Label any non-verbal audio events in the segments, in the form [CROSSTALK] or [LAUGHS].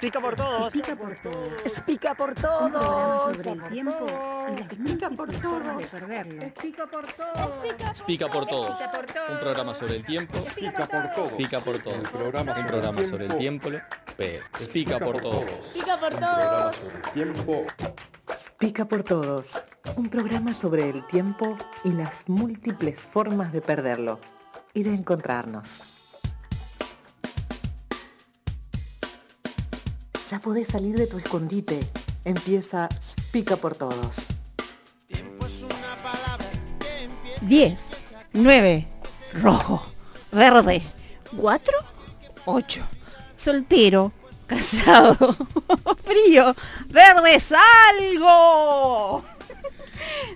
Explica por todos. Explica por todos. Explica por Un programa todos. sobre el tiempo y las múltiples formas de perderlo. Explica por todo. Explica por todos. Explica por todo. Un programa sobre el tiempo. Explica por todos. Explica por todos. Un programa sobre el tiempo. Explica por todos. Explica por Un programa todo. sobre el tiempo. Pica por todos. Un programa sobre el tiempo y las múltiples formas de perderlo y de encontrarnos. Ya podés salir de tu escondite. Empieza Pica por todos. 10, 9, rojo, verde, 4, 8, soltero, casado, [LAUGHS] frío, verde, salgo.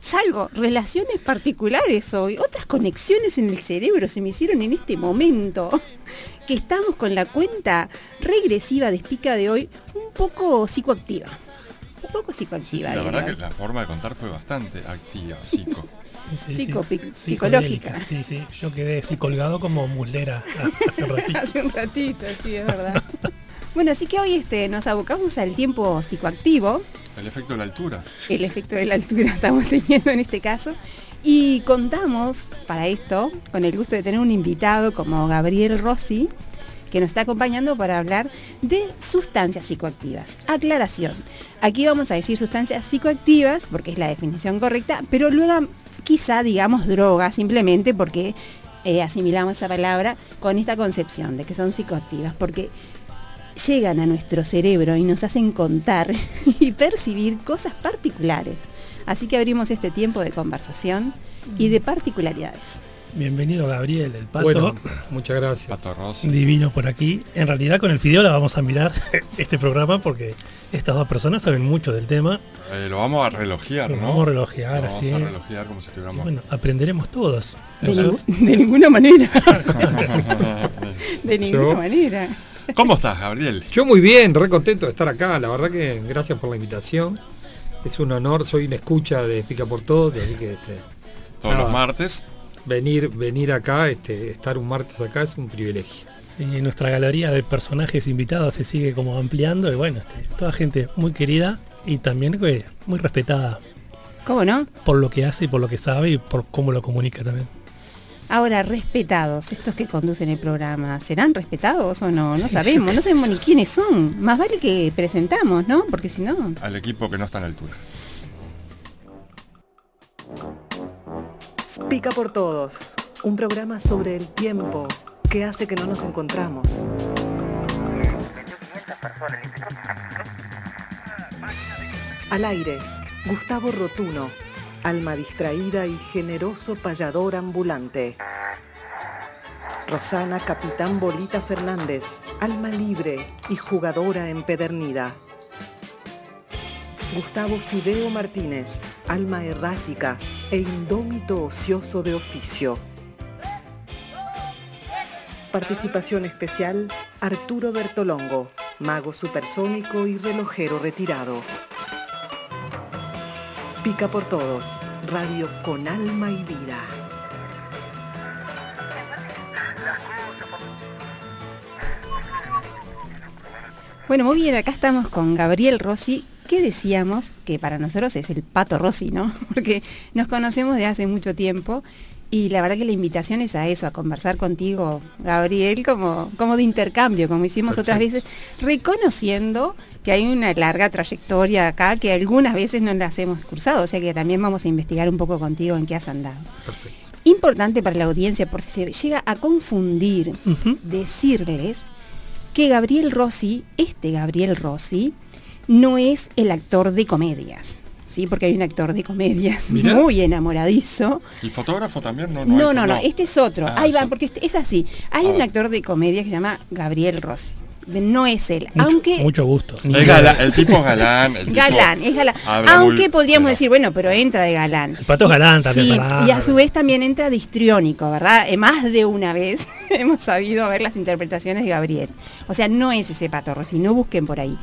Salgo, relaciones particulares hoy, otras conexiones en el cerebro se me hicieron en este momento, que estamos con la cuenta regresiva de Espica de hoy un poco psicoactiva. Un poco Sí, sí, psicoactiva. la verdad diría. que la forma de contar fue bastante activa, psico. [LAUGHS] Sí, sí, sí. Psicopi- Psicodélica. psicológica. Sí, sí. Yo quedé así colgado como muslera [LAUGHS] hace un ratito. Hace un ratito, sí, es verdad. bueno, así que hoy este, nos abocamos al tiempo psicoactivo, El efecto de la altura. el efecto de la altura estamos teniendo en este caso, y contamos para esto con el gusto de tener un invitado como Gabriel Rossi, que nos está acompañando para hablar de sustancias psicoactivas. Aclaración, aquí vamos a decir sustancias psicoactivas, porque es la definición correcta, pero luego quizá digamos drogas, simplemente porque eh, asimilamos esa palabra con esta concepción de que son psicoactivas, porque llegan a nuestro cerebro y nos hacen contar [LAUGHS] y percibir cosas particulares. Así que abrimos este tiempo de conversación y de particularidades. Bienvenido Gabriel, el pato. Bueno, muchas gracias. Pato Rossi. Divino por aquí. En realidad con el Fideo la vamos a mirar [LAUGHS] este programa porque estas dos personas saben mucho del tema. Eh, lo vamos a relojear, Lo ¿no? vamos a relojear, Lo así. Vamos a relojear como si bueno, aprenderemos todos. De, ninguna manera. [LAUGHS] de ninguna Yo- manera. ¿Cómo estás, Gabriel? Yo muy bien, re contento de estar acá. La verdad que gracias por la invitación. Es un honor, soy una escucha de Pica por Todos, así que este, Todos Nada. los martes. Venir, venir acá, este, estar un martes acá es un privilegio. Sí, nuestra galería de personajes invitados se sigue como ampliando y bueno, este, toda gente muy querida y también eh, muy respetada ¿Cómo no? por lo que hace y por lo que sabe y por cómo lo comunica también. Ahora, respetados, estos que conducen el programa, ¿serán respetados o no? No sabemos, no sabemos ni quiénes son. Más vale que presentamos, ¿no? Porque si no... Al equipo que no está a la altura. Pica por todos. Un programa sobre el tiempo que hace que no nos encontramos. Al aire, Gustavo Rotuno, alma distraída y generoso payador ambulante. Rosana Capitán Bolita Fernández, alma libre y jugadora empedernida. Gustavo Fideo Martínez, alma errática e indómito ocioso de oficio. Participación especial, Arturo Bertolongo, mago supersónico y relojero retirado. Pica por todos, radio con alma y vida. Bueno, muy bien, acá estamos con Gabriel Rossi, que decíamos que para nosotros es el pato Rossi, ¿no? [LAUGHS] Porque nos conocemos de hace mucho tiempo y la verdad que la invitación es a eso, a conversar contigo, Gabriel, como, como de intercambio, como hicimos otras veces, reconociendo que hay una larga trayectoria acá que algunas veces no las hemos cruzado, o sea que también vamos a investigar un poco contigo en qué has andado. Perfecto. Importante para la audiencia, por si se llega a confundir, decirles que Gabriel Rossi, este Gabriel Rossi, no es el actor de comedias. Sí, porque hay un actor de comedias Mirá. muy enamoradizo. ¿Y fotógrafo también? No, No, hay- no, no, este es otro. Ah, Ahí va, es porque este- es así. Hay Ah, un actor de comedia que se llama Gabriel Rossi. No es él. Mucho, aunque mucho gusto. Idea. galán, el tipo es galán. el [LAUGHS] tipo galán, es galán. habla Aunque podríamos pero- decir, bueno, pero entra de galán. El pato es galán también. Sí, y a su vez también entra de histriónico, ¿verdad? Eh, más de una vez [LAUGHS] hemos sabido ver las interpretaciones de Gabriel. O sea, no es ese Pato Rossi, no busquen por ahí.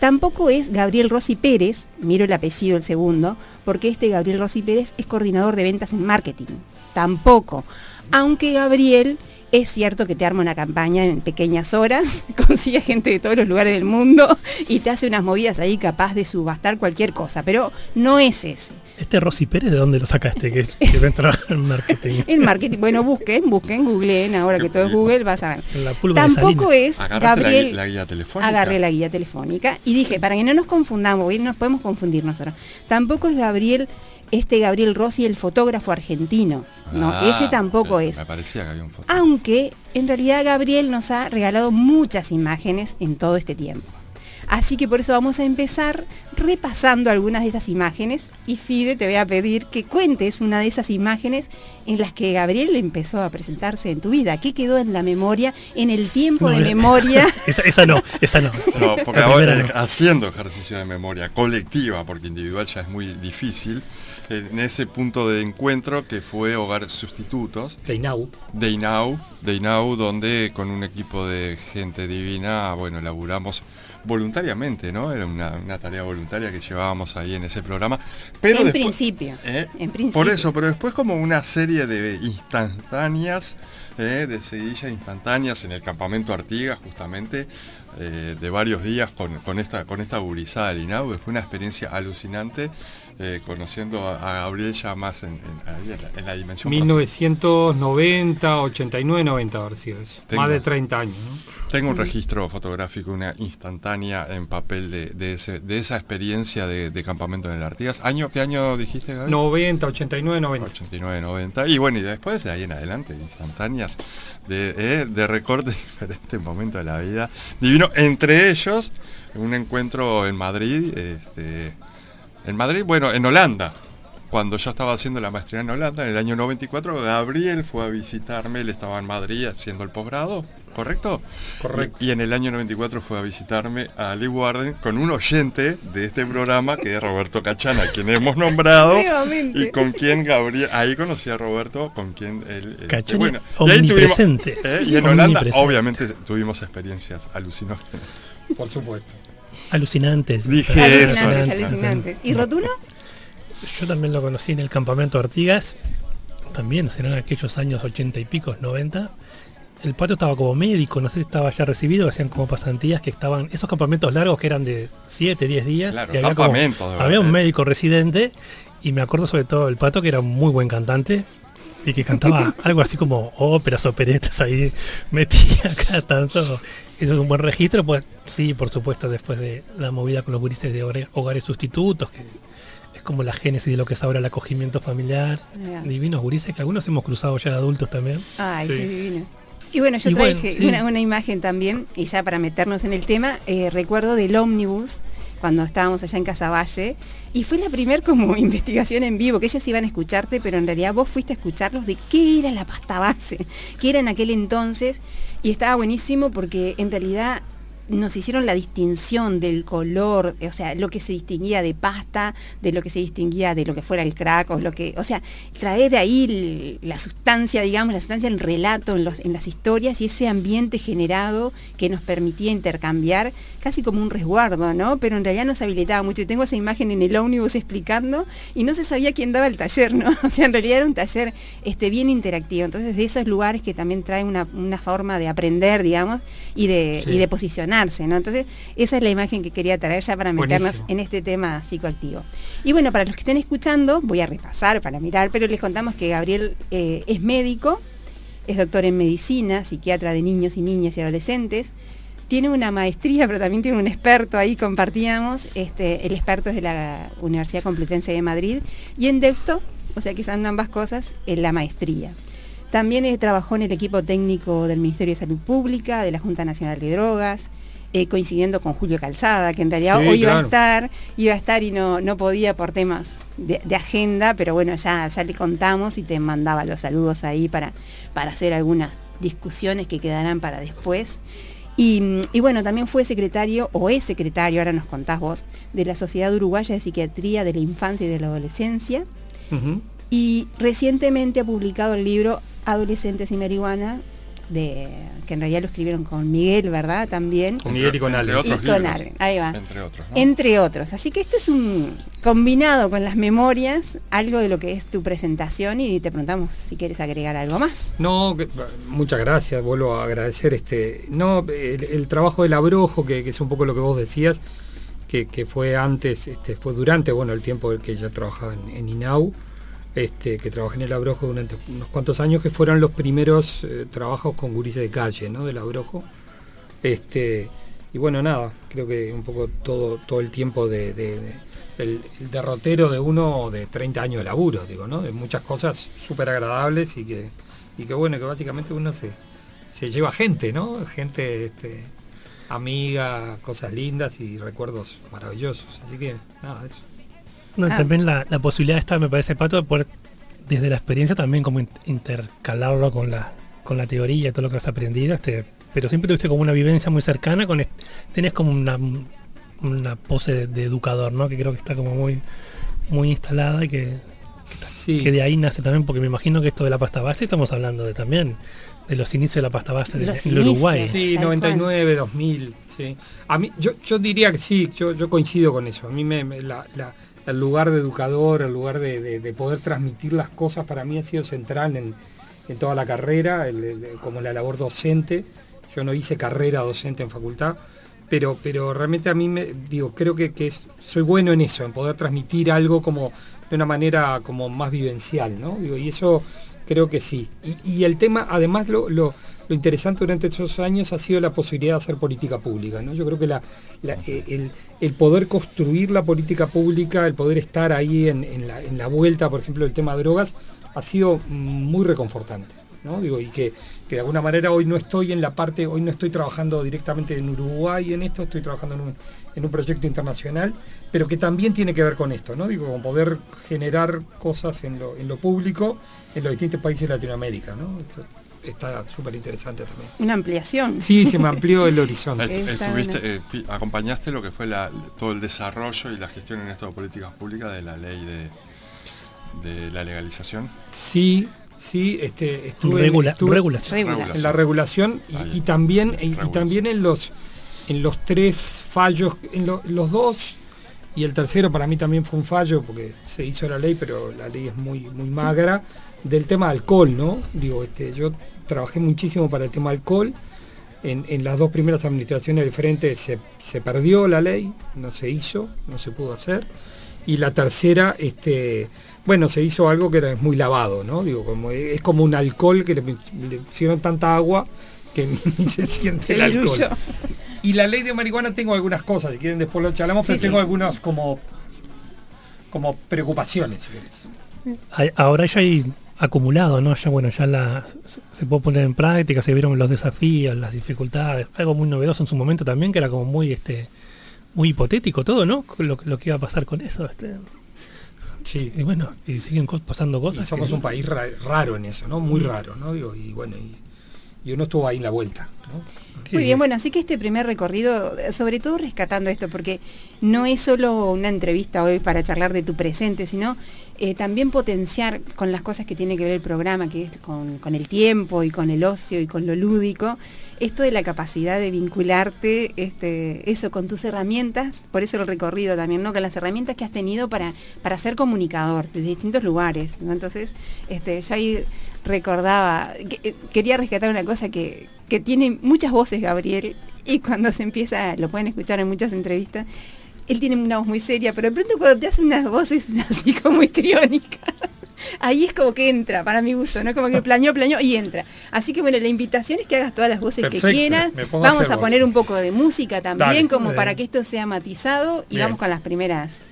Tampoco es Gabriel Rossi Pérez, miro el apellido el segundo, porque este Gabriel Rossi Pérez es coordinador de ventas en marketing. Tampoco. Aunque Gabriel Es cierto que te arma una campaña en pequeñas horas, [LAUGHS] consigue gente de todos los lugares del mundo y te hace unas movidas ahí capaz de subastar cualquier cosa, pero no es ese. Este Rosy Pérez, ¿de dónde lo sacaste? Que, que va a entrar en marketing. [LAUGHS] El marketing, bueno, busquen, busquen, googleen, ahora que todo es Google, vas a ver. En la Tampoco es Agarraste la, Gabriel. gui- la guía telefónica. Agarré la guía telefónica y dije, para que no nos confundamos, hoy nos podemos confundir nosotros. Tampoco es Gabriel, este Gabriel Rossi, el fotógrafo argentino. No, Ah, ese tampoco me- es. Me parecía que había un foto. Aunque en realidad Gabriel nos ha regalado muchas imágenes en todo este tiempo. Así que por eso vamos a empezar repasando algunas de esas imágenes y Fide te voy a pedir que cuentes una de esas imágenes en las que Gabriel empezó a presentarse en tu vida. ¿Qué quedó en la memoria, en el tiempo de No, memoria? [LAUGHS] Esa, esa no, esa no. No, porque ahora no. haciendo ejercicio de memoria colectiva, porque individual ya es muy difícil, en ese punto de encuentro que fue Hogar Sustitutos, De Inau. de Inau, de Inau, donde con un equipo de gente divina, bueno, laburamos voluntariamente, ¿no? Era una, una tarea voluntaria que llevábamos ahí en ese programa. Pero En después- principio, ¿Eh? en principio. Por eso, pero después como una serie de instantáneas, ¿eh? de seguidillas instantáneas en el campamento Artigas, justamente, eh, de varios días con, con esta con esta gurizada del INAU. Fue una experiencia alucinante, eh, conociendo a, a Gabriel ya más en, en- ahí en la, en la dimensión. 1990, 89, 90 haber sido eso. Tengo. Más de 30 años, ¿no? Tengo un registro fotográfico, una instantánea en papel de, de ese- de esa experiencia de, de campamento en el Artigas. ¿Año, ¿Qué año dijiste, Gabriel? 90, 89, 90. 89, 90. Y bueno, y después de ahí en adelante, instantáneas, de, eh, de recorte [LAUGHS] de diferentes momentos de la vida. Divino, entre ellos, un encuentro en Madrid, este, en Madrid, bueno, en Holanda. Cuando yo estaba haciendo la maestría en Holanda, en el año 94, Gabriel fue a visitarme, él estaba en Madrid haciendo el posgrado, ¿correcto? Correcto. Y, y en el año 94 fue a visitarme a Lee Warden con un oyente de este programa, que es Roberto Cachana, quien hemos nombrado, y con quien Gabriel, ahí conocí a Roberto, con quien él... este, y ahí tuvimos- omnipresente. ¿eh? Sí, y en Holanda, obviamente, tuvimos experiencias alucinantes. Por supuesto. Alucinantes. Dije Alucinantes, eso, alucinantes. ¿Y Rotuno? Yo también lo conocí en el campamento Artigas, también serán aquellos años 80 y pico, 90. El patio estaba como médico, no sé si estaba ya recibido, hacían como pasantías que estaban, esos campamentos largos que eran de 7, 10 días. Claro, y había, como- un médico residente y me acuerdo sobre todo el pato que era un muy buen cantante y que cantaba [LAUGHS] algo así como óperas, operetas ahí, metía cada tanto. Eso es un buen registro, pues sí, por supuesto, después de la movida con los gurises de hogares sustitutos, que es como la génesis de lo que es ahora el acogimiento familiar. Ya. Divinos gurises que algunos hemos cruzado ya de adultos también. Ay, Sí. sí, divino. Y bueno, yo Y bueno, traje sí. una, una imagen también, y ya para meternos en el tema, eh, recuerdo del ómnibus, cuando estábamos allá en Casaballe, y fue la primer como [LAUGHS] investigación en vivo, que ellos iban a escucharte, pero en realidad vos fuiste a escucharlos de qué era la pasta base, qué era en aquel entonces, y estaba buenísimo porque en realidad nos hicieron la distinción del color, o sea, lo que se distinguía de pasta, de lo que se distinguía de lo que fuera el crack, o lo que, o sea, traer ahí la sustancia, digamos, la sustancia del relato en, los- en las historias y ese ambiente generado que nos permitía intercambiar casi como un resguardo, ¿no? Pero en realidad nos habilitaba mucho. Y tengo esa imagen en el ómnibus explicando y no se sabía quién daba el taller, ¿no? [LAUGHS] O sea, en realidad era un taller este, bien interactivo. Entonces, de esos lugares que también traen una, una forma de aprender, digamos, y de, Sí. y de Entonces, esa es la imagen que quería traer ya para meternos Buenísimo. en este tema psicoactivo. Y bueno, para los que estén escuchando, voy a repasar para mirar, pero les contamos que Gabriel eh, es médico, es doctor en medicina, psiquiatra de niños y niñas y adolescentes. Tiene una maestría, pero también tiene un experto ahí, compartíamos. Este, el experto es de la Universidad Complutense de Madrid. Y en Deusto, o sea que son ambas cosas, en la maestría. También eh, trabajó en el equipo técnico del Ministerio de Salud Pública, de la Junta Nacional de Drogas, eh, coincidiendo con Julio Calzada, que en realidad Sí, hoy iba a estar, iba a estar y no, no podía por temas de, de agenda, pero bueno, ya, ya le contamos y te mandaba los saludos ahí para, para hacer algunas discusiones que quedarán para después. Y, y bueno, también fue secretario, o es secretario, ahora nos contás vos, de la Sociedad Uruguaya de Psiquiatría de la Infancia y de la Adolescencia. Y recientemente ha publicado el libro Adolescentes y Marihuana, de que en realidad lo escribieron con Miguel, ¿verdad? También. Con Miguel y con Entre Alex. otros Y con libros. Ale, ahí va. Entre otros, ¿no? Entre otros. Así que este es un combinado con las memorias, algo de lo que es tu presentación y te preguntamos si quieres agregar algo más. No, que- muchas gracias, vuelvo a agradecer este. No, el, el trabajo del abrojo, que, que es un poco lo que vos decías, que, que fue antes, este, fue durante bueno el tiempo que ya trabajaba en, en INAU, este, que trabajé en el abrojo durante unos cuantos años, que fueron los primeros eh, trabajos con gurises de calle, ¿no? Del abrojo. Este, y bueno, nada, creo que un poco todo, todo el tiempo de, el derrotero de uno de 30 años de laburo, digo, ¿no? De muchas cosas súper agradables y que, y que bueno, que básicamente uno se, se lleva gente, ¿no? Gente, este, amiga, cosas lindas y recuerdos maravillosos. Así que nada, eso. No, Ah. También la, la posibilidad está, me parece, Pato, de poder desde la experiencia también como in- intercalarlo con la, con la teoría todo lo que has aprendido, este, pero siempre tuviste como una vivencia muy cercana, con est- tenés como una, una pose de, de educador, ¿no? Que creo que está como muy, muy instalada y que, Sí. que de ahí nace también, porque me imagino que esto de la pasta base estamos hablando de también de los inicios de la pasta base de, Los en el Uruguay. Sí, Tal 99, 2000, sí. A mí, yo, yo diría que sí, yo, yo coincido con eso. A mí me, me- la- la- el lugar de educador, el lugar de, de- de poder transmitir las cosas para mí ha sido central en, toda la carrera, como la labor docente. Yo no hice carrera docente en facultad, pero, pero realmente a mí me digo, creo que, es- soy bueno en eso, en poder transmitir algo como de una manera como más vivencial, ¿no? Y eso creo que sí. Y, el tema, además, lo- lo interesante durante esos años ha sido la posibilidad de hacer política pública, ¿no? Yo creo que la- la- eh, el, el poder construir la política pública, el poder estar ahí en, en la, en la vuelta, por ejemplo, del tema de drogas, ha sido muy reconfortante. ¿no? Digo, y que, que de alguna manera hoy no estoy en la parte, hoy no estoy trabajando directamente en Uruguay en esto, estoy trabajando en un, en un proyecto internacional, pero que también tiene que ver con esto, ¿no? Digo, con poder generar cosas en lo, en lo público en los distintos países de Latinoamérica, ¿no? Esto está súper interesante también. Una ampliación. Sí, se me amplió el horizonte. Estuviste, eh, acompañaste lo que fue la- todo el desarrollo y la gestión en esto de políticas públicas de la ley de, de la legalización. Sí, sí, este, estuve, Regula- estuve regulación. Regula. en la regulación y, también y, también en los en los tres fallos, en lo- los dos y el tercero para mí también fue un fallo porque se hizo la ley, pero la ley es muy muy magra del tema alcohol, ¿no? Digo, este, yo trabajé muchísimo para el tema alcohol. En, en las dos primeras administraciones del frente se, se perdió la ley, no se hizo, no se pudo hacer. Y la tercera, este, bueno, se hizo algo que era muy lavado, ¿no? Digo, como, es como un alcohol que le, le pusieron tanta agua que [LAUGHS] ni, se siente Se el alcohol. diluyó. Y la ley de marihuana tengo algunas cosas, si quieren después lo charlamos, Sí, pero sí. tengo algunas como, como preocupaciones, si querés. Ahora ya hay acumulado, ¿no? Ya bueno, ya la, se- puede poner en práctica, se vieron los desafíos, las dificultades, algo muy novedoso en su momento también, que era como muy este muy hipotético todo, ¿no? Lo, lo que iba a pasar con eso. Este. Sí. Y bueno, y siguen pasando Y cosas. somos que- un país ra- raro en eso, ¿no? Muy raro, ¿no? Digo, y bueno, y, y uno estuvo ahí en la vuelta, ¿no? Muy bien, bueno, así que este primer recorrido, sobre todo rescatando esto, porque no es solo una entrevista hoy para charlar de tu presente, sino eh, también potenciar con las cosas que tiene que ver el programa, que es con, el tiempo y con el ocio y con lo lúdico, esto de la capacidad de vincularte, este, eso, con tus herramientas, por eso el recorrido también, ¿no? Con las herramientas que has tenido para, para ser comunicador desde distintos lugares. Entonces, este, ya ahí recordaba, que- eh, quería rescatar una cosa que, que tiene muchas voces Gabriel, y cuando se empieza, lo pueden escuchar en muchas entrevistas, él tiene una voz muy seria, pero de pronto cuando te hace unas voces [LAUGHS] así como histriónicas, ahí es como que entra, para mi gusto, ¿no? Como que planeó, planeó y entra. Así que bueno, la invitación es que hagas todas las voces Perfecto, que quieras. a Vamos a poner un poco de música también, Dale. como Bien. para que esto sea matizado y Bien. vamos con las primeras.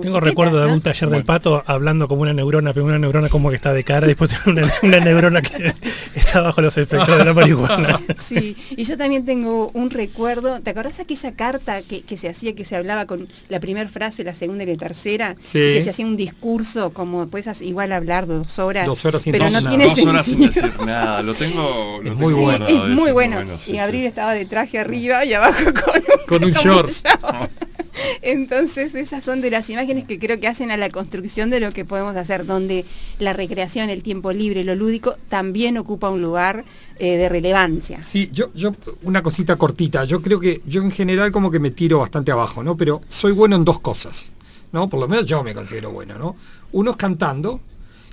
Tengo recuerdo de un taller del pato hablando como una neurona, pero una neurona como que está de cara, después [LAUGHS] una, una neurona que está bajo los efectos de la marihuana. [LAUGHS] Sí, y yo también tengo un recuerdo, ¿te acordás aquella carta que, que se hacía, que se hablaba con la primera frase, la segunda y la tercera? Sí. Que se hacía un discurso, como puedes igual hablar dos horas, Dos horas sin pero decir no nada. tiene Dos horas sin decir nada, lo tengo, lo Es tengo muy Sí, bueno. es muy bueno. sí, y Gabriel sí. estaba de traje arriba y abajo con un, Con un short. short. [LAUGHS] Entonces esas son de las imágenes que creo que hacen a la construcción de lo que podemos hacer, donde la recreación, el tiempo libre, lo lúdico también ocupa un lugar eh, de relevancia. Sí, yo, yo, una cosita cortita, yo creo que yo en general como que me tiro bastante abajo, ¿no? Pero soy bueno en dos cosas, ¿no? Por lo menos yo me considero bueno, ¿no? Uno es cantando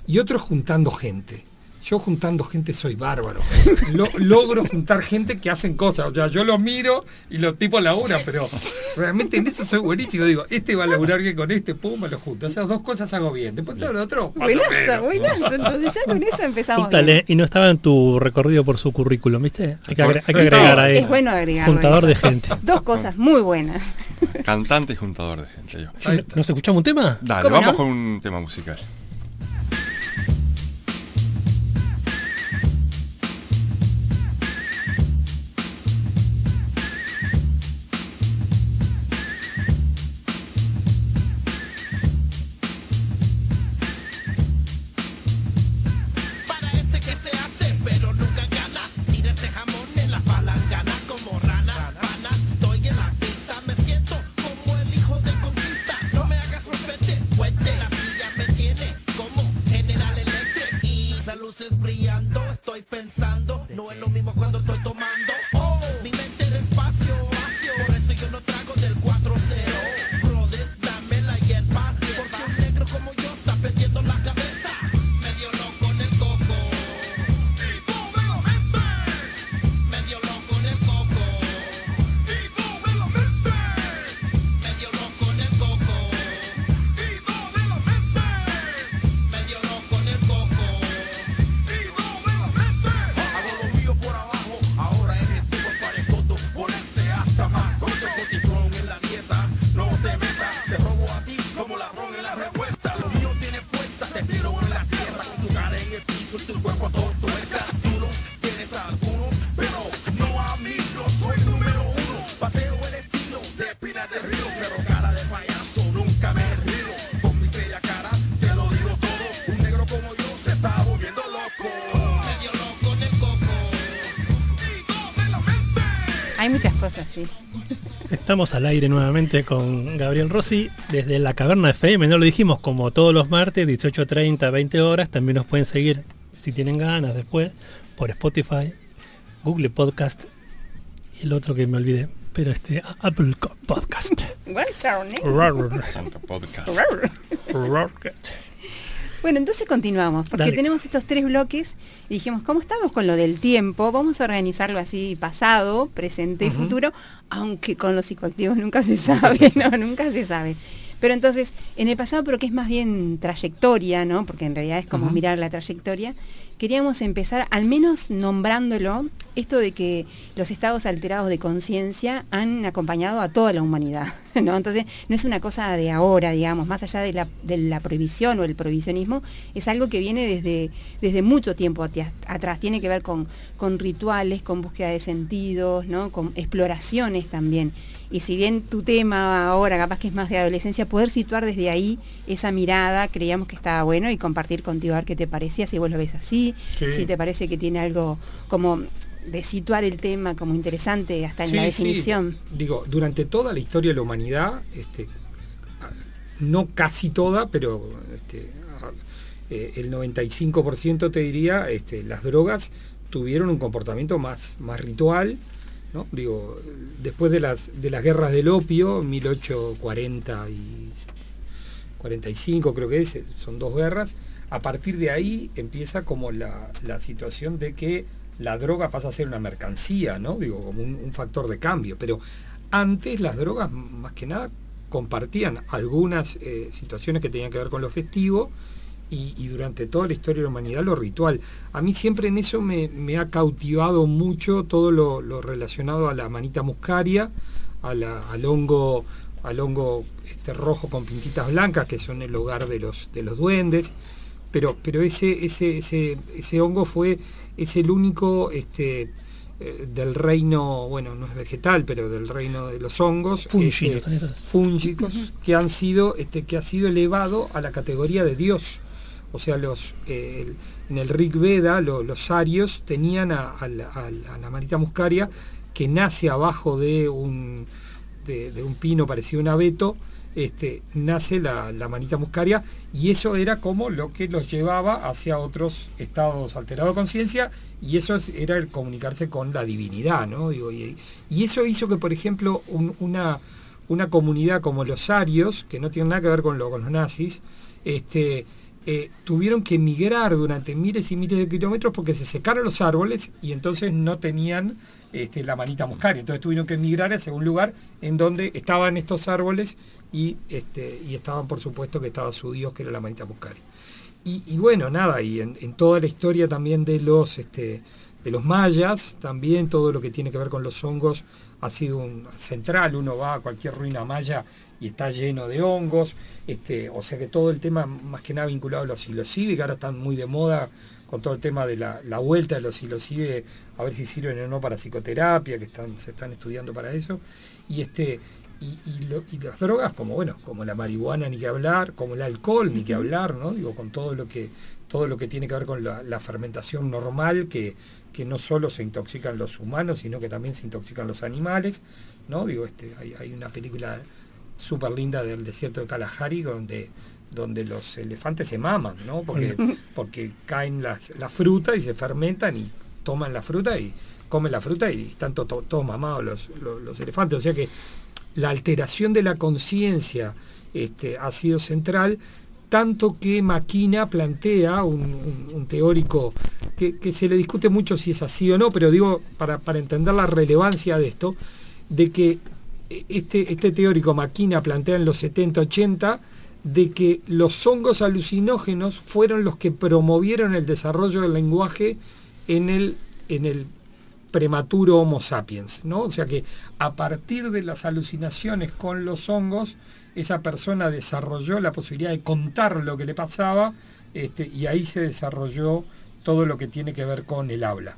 y otro es juntando gente. Yo juntando gente soy bárbaro. Lo- logro juntar gente que hacen cosas. O sea, yo los miro y los tipos laburan, pero realmente en eso soy buenísimo. Digo, este va a laburar bien con este, pum, me lo junto. Esas dos cosas hago bien. Después todo lo otro. o Buenazo, buenazo. Entonces ya con eso empezamos. Y no estaba en tu recorrido por su currículum, ¿viste? Hay que, agre- hay que agregar ahí. Es bueno agregarlo Juntador de gente. [LAUGHS] Dos cosas muy buenas. Cantante y juntador de gente. Yo. ¿Nos escuchamos un tema? Dale, ¿Cómo vamos no? con un tema musical. Pensando. No es lo mismo Estamos al aire nuevamente con Gabriel Rossi desde la Caverna FM, no lo dijimos, como todos los martes, 18.30, 20 horas, también nos pueden seguir si tienen ganas después por Spotify, Google Podcast y el otro que me olvidé, pero este Apple Podcast. Bueno, entonces continuamos, porque Dale. tenemos estos tres bloques y dijimos, ¿cómo estamos con lo del tiempo? Vamos a organizarlo así, pasado, presente y futuro, aunque con los psicoactivos nunca se sabe, [LAUGHS] no, nunca se sabe. Pero entonces, en el pasado, pero que es más bien trayectoria, ¿no? Porque en realidad es como mirar la trayectoria, queríamos empezar al menos nombrándolo, esto de que los estados alterados de conciencia han acompañado a toda la humanidad, [LAUGHS] ¿no? Entonces, no es una cosa de ahora, digamos, más allá de la, prohibición o el prohibicionismo, es algo que viene desde, desde mucho tiempo atrás, tiene que ver con, con rituales, con búsqueda de sentidos. Con exploraciones también. Y si bien tu tema ahora capaz que es más de adolescencia, poder situar desde ahí esa mirada, creíamos que estaba bueno y compartir contigo a ver qué te parecía, si vos lo ves así, Sí. si te parece que tiene algo como de situar el tema como interesante hasta en la sí. definición. Digo, durante toda la historia de la humanidad, este, no casi toda, pero este, eh, el 95% te diría, este, las drogas tuvieron un comportamiento más, más ritual. ¿No? Digo, después de las, de las guerras del opio, 1840 y 45 creo que es, son dos guerras, a partir de ahí empieza como la, la situación de que la droga pasa a ser una mercancía, ¿no? Digo, como un, factor de cambio. Pero antes las drogas, más que nada, compartían algunas eh, situaciones que tenían que ver con lo festivo y, y durante toda la historia de la humanidad lo ritual. A mí siempre en eso me, me ha cautivado mucho todo lo, lo relacionado a la manita muscaria, a la- al hongo, al hongo este, rojo con pintitas blancas, que son el hogar de los, de los duendes. Pero, pero ese, ese, ese, ese hongo fue, es el único este, eh, del reino, bueno, no es vegetal, pero del reino de los hongos, Fúngicos, este, fúngicos, que han sido, este, que ha sido elevado a la categoría de Dios. O sea, los, eh, en el Rig Veda, lo- los arios tenían a, la- a la- a la manita muscaria que nace abajo de un de, un pino parecido a un abeto, este, nace la, la manita muscaria y eso era como lo que los llevaba hacia otros estados alterados de conciencia y eso es- era el comunicarse con la divinidad, ¿no? Y, eso hizo que, por ejemplo, un- una, una comunidad como los arios, que no tienen nada que ver con, con los nazis, este, eh, tuvieron que migrar durante miles y miles de kilómetros porque se secaron los árboles y entonces no tenían este, la manita muscaria. Entonces tuvieron que migrar hacia un lugar en donde estaban estos árboles y, este, y estaban, por supuesto, que estaba su dios, que era la manita muscaria. Y, bueno, nada, y en, en toda la historia también de los, este, de los mayas, también todo lo que tiene que ver con los hongos ha sido un central. Uno va a cualquier ruina maya y está lleno de hongos. Este, o sea que todo el tema, más que nada vinculado a los psilocibe, que ahora están muy de moda con todo el tema de la, la vuelta de los psilocibe, a ver si sirven o no para psicoterapia, que están, se están estudiando para eso. Y este, y, y lo- y las drogas como bueno como la marihuana ni que hablar como el alcohol ni que hablar no digo con todo lo que todo lo que tiene que ver con la, la fermentación normal que, que no solo se intoxican los humanos sino que también se intoxican los animales no digo este hay, hay una película súper linda del desierto de Kalahari donde donde los elefantes se maman no porque [LAUGHS] porque caen las la fruta y se fermentan y toman la fruta y comen la fruta y están to- to- todos mamados los, los, los elefantes. O sea que la alteración de la conciencia este, ha sido central, tanto que Maquina plantea, un, un- un teórico que, que se le discute mucho si es así o no, pero digo, para, para entender la relevancia de esto, de que este, este teórico Maquina plantea en los 70-80 de que los hongos alucinógenos fueron los que promovieron el desarrollo del lenguaje en el, en el prematuro Homo sapiens, ¿no? O sea que a partir de las alucinaciones con los hongos, esa persona desarrolló la posibilidad de contar lo que le pasaba este, y ahí se desarrolló todo lo que tiene que ver con el habla.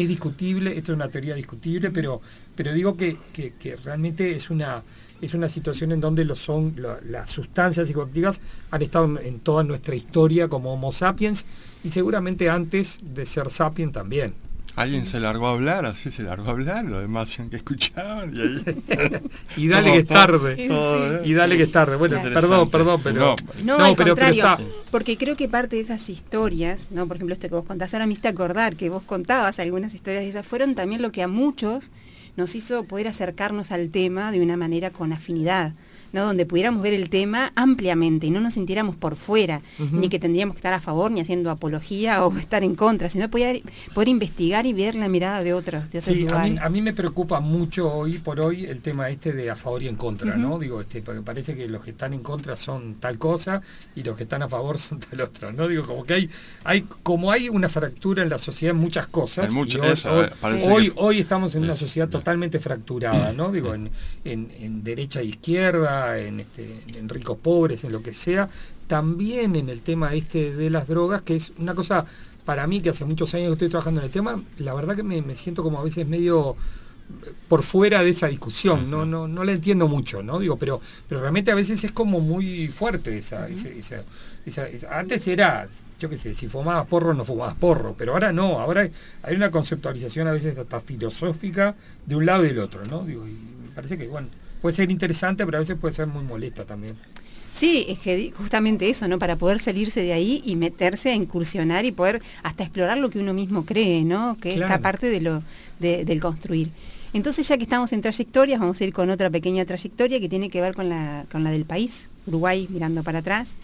Es discutible, esto es una teoría discutible, pero, pero digo que, que- realmente es una, es una situación en donde los son, lo- las sustancias psicoactivas han estado en, en toda nuestra historia como Homo sapiens y seguramente antes de ser sapien también. Alguien se largó a hablar, así se largó a hablar, los demás que escuchaban y ahí... [LAUGHS] Y dale Todo- que es tarde. todo, ¿eh? Y dale que es tarde. Bueno, Claro. perdón, perdón, pero... No, No, No, al pero- pero contrario, está- porque creo que parte de esas historias, ¿no? Por ejemplo, esto que vos contás, ahora me hiciste acordar que vos contabas algunas historias de esas, fueron también lo que a muchos nos hizo poder acercarnos al tema de una manera con afinidad, ¿no? Donde pudiéramos ver el tema ampliamente y no nos sintiéramos por fuera, ni que tendríamos que estar a favor, ni haciendo apología o [LAUGHS] estar en contra, sino poder, poder investigar y ver la mirada de otros, de otros Sí, a lugares. mí, a mí me preocupa mucho hoy por hoy el tema este de a favor y en contra, ¿no? Digo, este, porque parece que los que están en contra son tal cosa y los que están a favor [LAUGHS] son tal otra, ¿no? Digo, como que hay, hay, como hay una fractura en la sociedad en muchas cosas. Hay mucho- y hoy, eso, hoy- eh, hoy, que- hoy estamos en una sociedad es- totalmente fracturada, ¿no? Digo, en, en- en derecha e izquierda, en, este, en ricos pobres, en lo que sea. También en el tema este de las drogas, que es una cosa para mí que hace muchos años que estoy trabajando en el tema, la verdad que me, me siento como a veces medio por fuera de esa discusión, no, no, no la entiendo mucho, ¿no? Digo, pero, pero realmente a veces es como muy fuerte esa, esa- esa- esa- antes era, yo qué sé, si fumabas porro no fumabas porro, pero ahora no, ahora hay, hay una conceptualización a veces hasta filosófica de un lado y del otro, ¿no? Digo, y me parece que bueno, puede ser interesante, pero a veces puede ser muy molesta también. Sí, es que justamente eso, ¿no? Para poder salirse de ahí y meterse a incursionar y poder hasta explorar lo que uno mismo cree, ¿no? Que Claro. es parte de lo, de- del construir. Entonces, ya que estamos en trayectorias, vamos a ir con otra pequeña trayectoria que tiene que ver con la, con la del país, Uruguay mirando para atrás,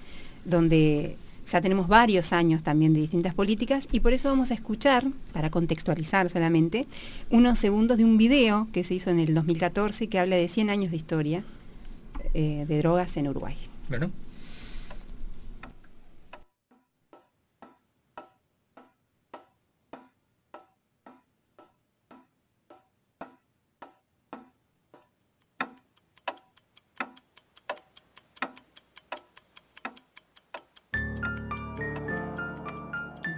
donde ya tenemos varios años también de distintas políticas y por eso vamos a escuchar, para contextualizar solamente, unos segundos de un video que se hizo en el 2014 que habla de 100 años de historia eh, de drogas en Uruguay.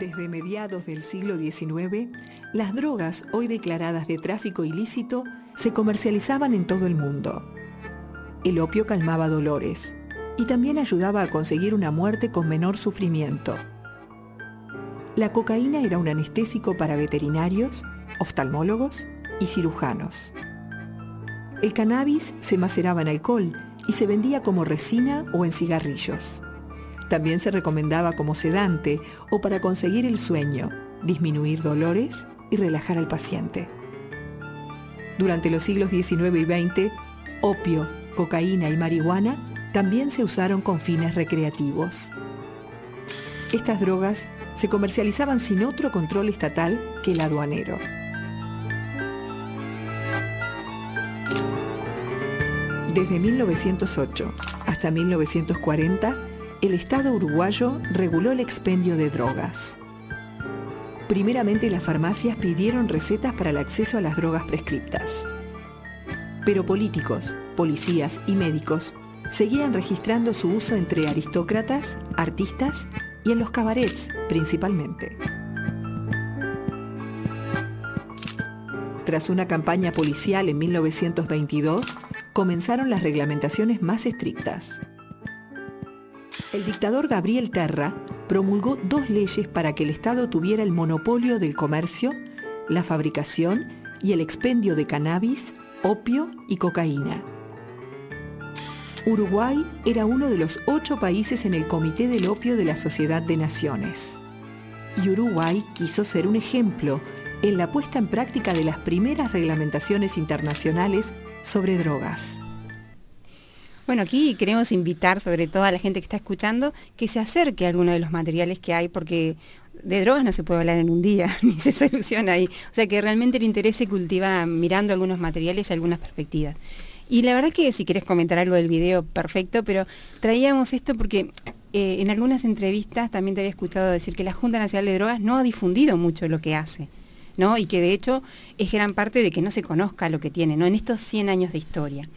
Desde mediados del siglo XIX, las drogas, hoy declaradas de tráfico ilícito, se comercializaban en todo el mundo. El opio calmaba dolores y también ayudaba a conseguir una muerte con menor sufrimiento. La cocaína era un anestésico para veterinarios, oftalmólogos y cirujanos. El cannabis se maceraba en alcohol y se vendía como resina o en cigarrillos. También se recomendaba como sedante o para conseguir el sueño, disminuir dolores y relajar al paciente. Durante los siglos XIX y XX, opio, cocaína y marihuana también se usaron con fines recreativos. Estas drogas se comercializaban sin otro control estatal que el aduanero. Desde 1908 hasta 1940, el Estado uruguayo reguló el expendio de drogas. Primeramente las farmacias pidieron recetas para el acceso a las drogas prescriptas. Pero políticos, policías y médicos seguían registrando su uso entre aristócratas, artistas y en los cabarets principalmente. Tras una campaña policial en 1922, comenzaron las reglamentaciones más estrictas. El dictador Gabriel Terra promulgó dos leyes para que el Estado tuviera el monopolio del comercio, la fabricación y el expendio de cannabis, opio y cocaína. Uruguay era uno de los ocho países en el Comité del Opio de la Sociedad de Naciones. Y Uruguay quiso ser un ejemplo en la puesta en práctica de las primeras reglamentaciones internacionales sobre drogas. Bueno, aquí queremos invitar sobre todo a la gente que está escuchando que se acerque a alguno de los materiales que hay, porque de drogas no se puede hablar en un día, [LAUGHS] ni se soluciona ahí. O sea que realmente el interés se cultiva mirando algunos materiales, algunas perspectivas. Y la verdad que si quieres comentar algo del video, perfecto, pero traíamos esto porque eh, en algunas entrevistas también te había escuchado decir que la Junta Nacional de Drogas no ha difundido mucho lo que hace. ¿no? Y que de hecho es gran parte de que no se conozca lo que tiene, ¿no? En estos 100 años de historia.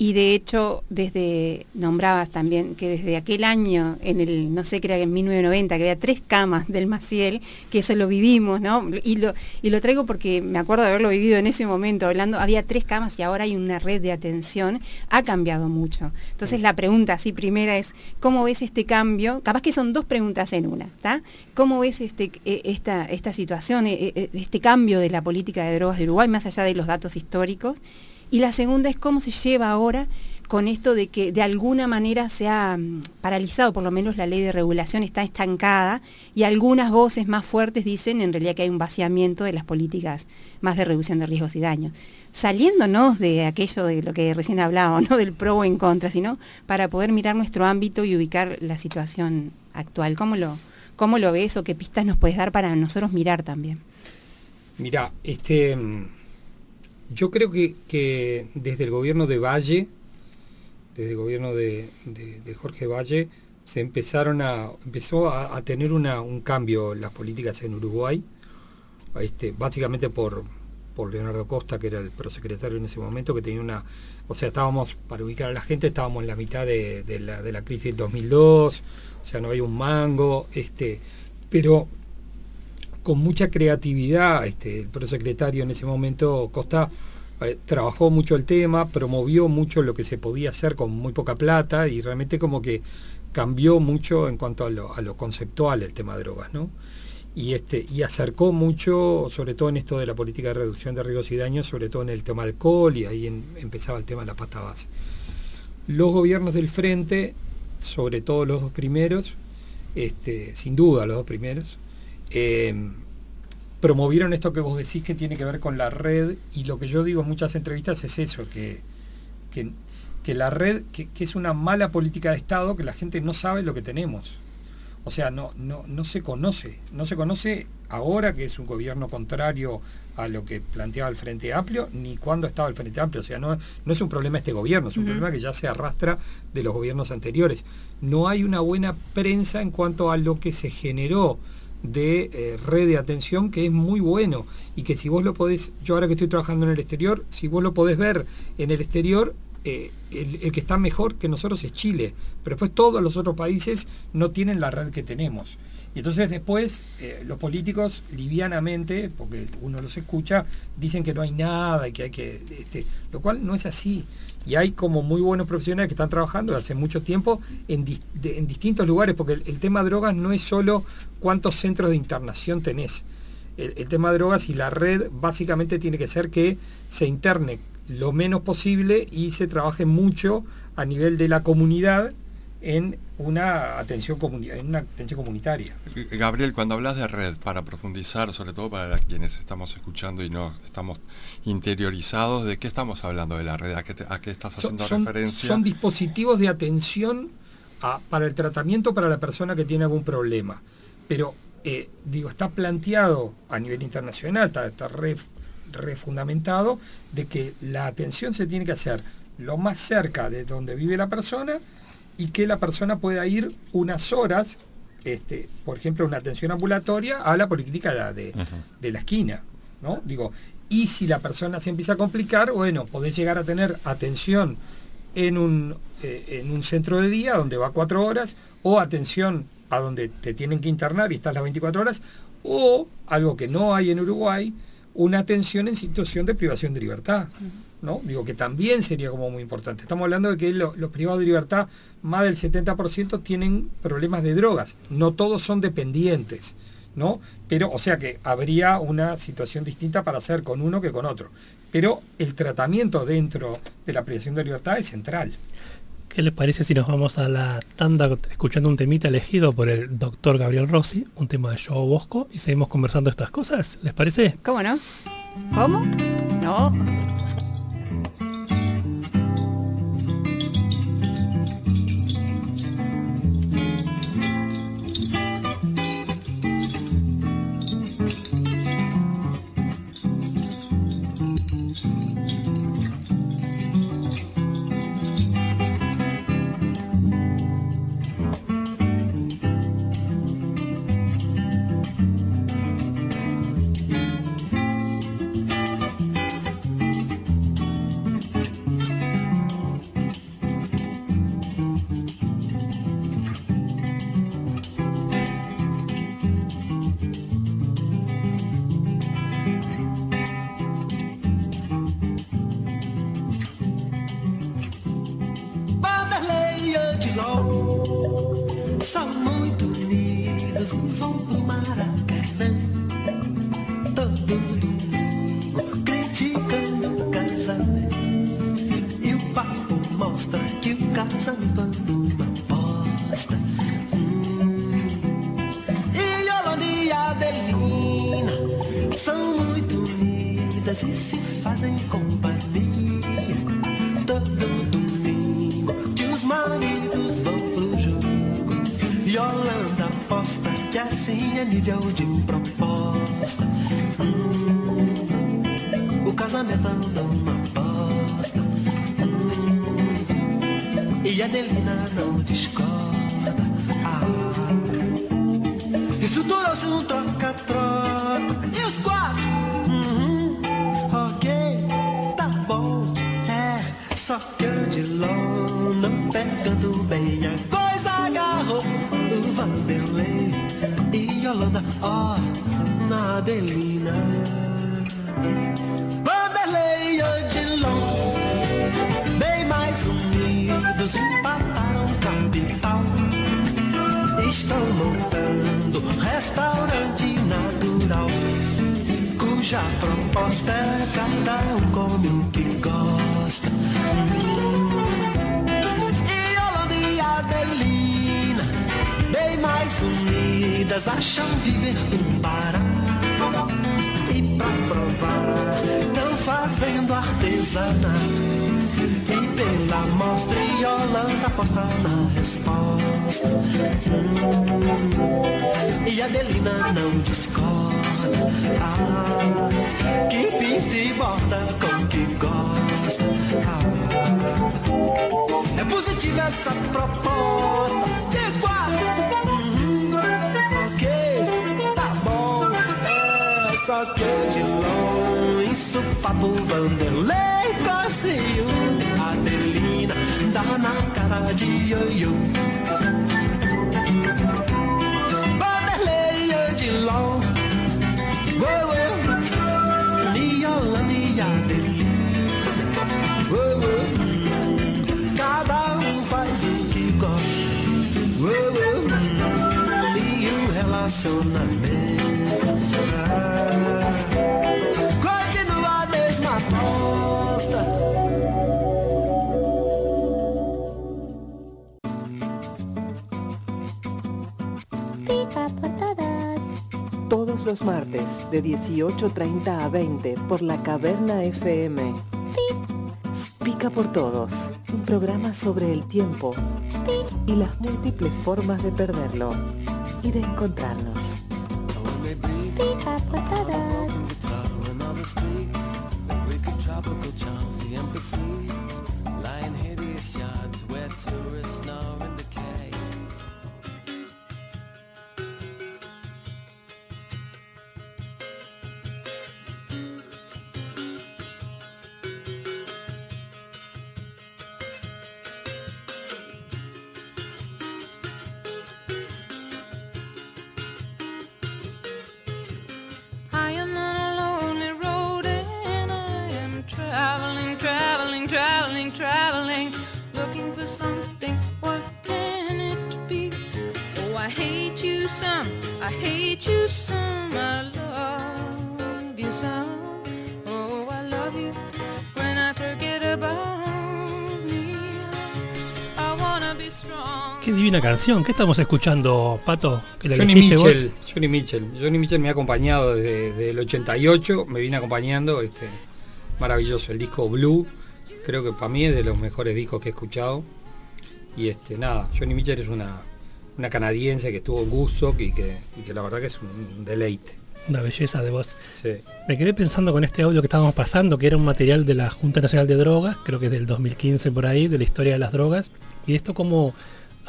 Y de hecho, desde, nombrabas también que desde aquel año, en el, no sé, creo que en 1990, que había tres camas del Maciel, que eso lo vivimos, ¿no? Y lo, y lo traigo porque me acuerdo de haberlo vivido en ese momento, hablando, había tres camas y ahora hay una red de atención, ha cambiado mucho. Entonces la pregunta así primera es, ¿cómo ves este cambio? Capaz que son dos preguntas en una, ¿está? ¿Cómo ves este, e, esta, esta situación, e, e, este cambio de la política de drogas de Uruguay, más allá de los datos históricos? Y la segunda es cómo se lleva ahora con esto de que de alguna manera se ha mm, paralizado, por lo menos la ley de regulación está estancada y algunas voces más fuertes dicen en realidad que hay un vaciamiento de las políticas más de reducción de riesgos y daños. Saliéndonos de aquello de lo que recién hablábamos, no del pro o en contra, sino para poder mirar nuestro ámbito y ubicar la situación actual. ¿Cómo lo, cómo lo ves o qué pistas nos puedes dar para nosotros mirar también? Mira, este mm, yo creo que, desde el gobierno de Valle, desde el gobierno de, Jorge Valle, se empezaron a, empezó a, tener un cambio las políticas en Uruguay, este, básicamente por, por Leonardo Costa, que era el prosecretario en ese momento, que tenía una, o sea, estábamos, para ubicar a la gente, estábamos en la mitad de, la, de la, crisis del 2002, o sea, no había un mango, este, pero con mucha creatividad, este, el prosecretario en ese momento, Costa, eh, trabajó mucho el tema, promovió mucho lo que se podía hacer con muy poca plata y realmente como que cambió mucho en cuanto a lo, conceptual el tema de drogas, ¿no? Y, este, y acercó mucho, sobre todo en esto de la política de reducción de riesgos y daños, sobre todo en el tema alcohol y ahí empezaba el tema de la pasta base. Los gobiernos del frente, sobre todo los dos primeros, este, sin duda los dos primeros, eh, promovieron esto que vos decís que tiene que ver con la red y lo que yo digo en muchas entrevistas es eso, que, que, la red, que, es una mala política de Estado, que la gente no sabe lo que tenemos. O sea, no, no, no se conoce, no se conoce ahora que es un gobierno contrario a lo que planteaba el Frente Amplio, ni cuando estaba el Frente Amplio. O sea, no, no es un problema este gobierno, es un problema que ya se arrastra de los gobiernos anteriores. No hay una buena prensa en cuanto a lo que se generó de eh, red de atención que es muy bueno y que si vos lo podés, yo ahora que estoy trabajando en el exterior, si vos lo podés ver en el exterior, eh, el, que está mejor que nosotros es Chile, pero después todos los otros países no tienen la red que tenemos. Y entonces después eh, los políticos livianamente, porque uno los escucha, dicen que no hay nada y que hay que... Este, lo cual no es así y hay como muy buenos profesionales que están trabajando hace mucho tiempo en, distintos lugares, porque el, tema de drogas no es solo cuántos centros de internación tenés. El, tema de drogas y la red básicamente tiene que ser que se interne lo menos posible y se trabaje mucho a nivel de la comunidad en una atención, comuni- en una atención comunitaria. Gabriel, cuando hablas de red, para profundizar, sobre todo para quienes estamos escuchando y no estamos interiorizados, ¿de qué estamos hablando de la red? ¿A qué, te- a qué estás haciendo son- referencia? son dispositivos de atención a- para el tratamiento para la persona que tiene algún problema. Pero, eh, digo, está planteado a nivel internacional, está, está re, re fundamentado, de que la atención se tiene que hacer lo más cerca de donde vive la persona y que la persona pueda ir unas horas, este, por ejemplo, una atención ambulatoria a la policlínica de, la- de- de la esquina. ¿no? Digo, y si la persona se empieza a complicar, bueno, podés llegar a tener atención en un, eh, en un centro de día donde va cuatro horas, o atención a donde te tienen que internar y estás las 24 horas, o algo que no hay en Uruguay, una atención en situación de privación de libertad. ¿No? Digo que también sería como muy importante. Estamos hablando de que lo- los privados de libertad, más del 70% tienen problemas de drogas. No todos son dependientes. ¿no? Pero, o sea que habría una situación distinta para hacer con uno que con otro. Pero el tratamiento dentro de la privación de libertad es central. ¿Qué les parece si nos vamos a la tanda escuchando un temita elegido por el doctor Gabriel Rossi, un tema de Joe Bosco, y seguimos conversando estas cosas? ¿Les parece? ¿Cómo no? ¿Cómo? No. santo en tu mano. Acham viver um barato. E pra provar, estão fazendo artesanato. E pela mostra, Yolanda aposta na resposta. E Adelina não discorda. Ah, que pinta e bota com que gosta. Ah, é positiva essa proposta. Só que o de longe, papo Vanderlei ciúme. Adelina dá na cara de ioiô. Vanderlei Odilon Uou, uou. E Adelina Uou, uou. Cada um faz o que gosta Uou, uou. E o relacionamento los martes de 18.30 a 20 por la Caverna FM. Pica por todos, un programa sobre el tiempo y las múltiples formas de perderlo y de encontrarnos. Canción. ¿Qué estamos escuchando, Pato? Que la Johnny vos. Mitchell, Johnny Mitchell. Johnny Mitchell me ha acompañado desde, desde el 88, me viene acompañando, este, maravilloso, el disco Blue, creo que para mí es de los mejores discos que he escuchado. Y este, nada, Johnny Mitchell es una, una canadiense que estuvo en Woodstock y que, y que la verdad que es un deleite. Una belleza de voz. Sí. Me quedé pensando con este audio que estábamos pasando, que era un material de la Junta Nacional de Drogas, creo que es del 2015 por ahí, de la historia de las drogas. Y esto como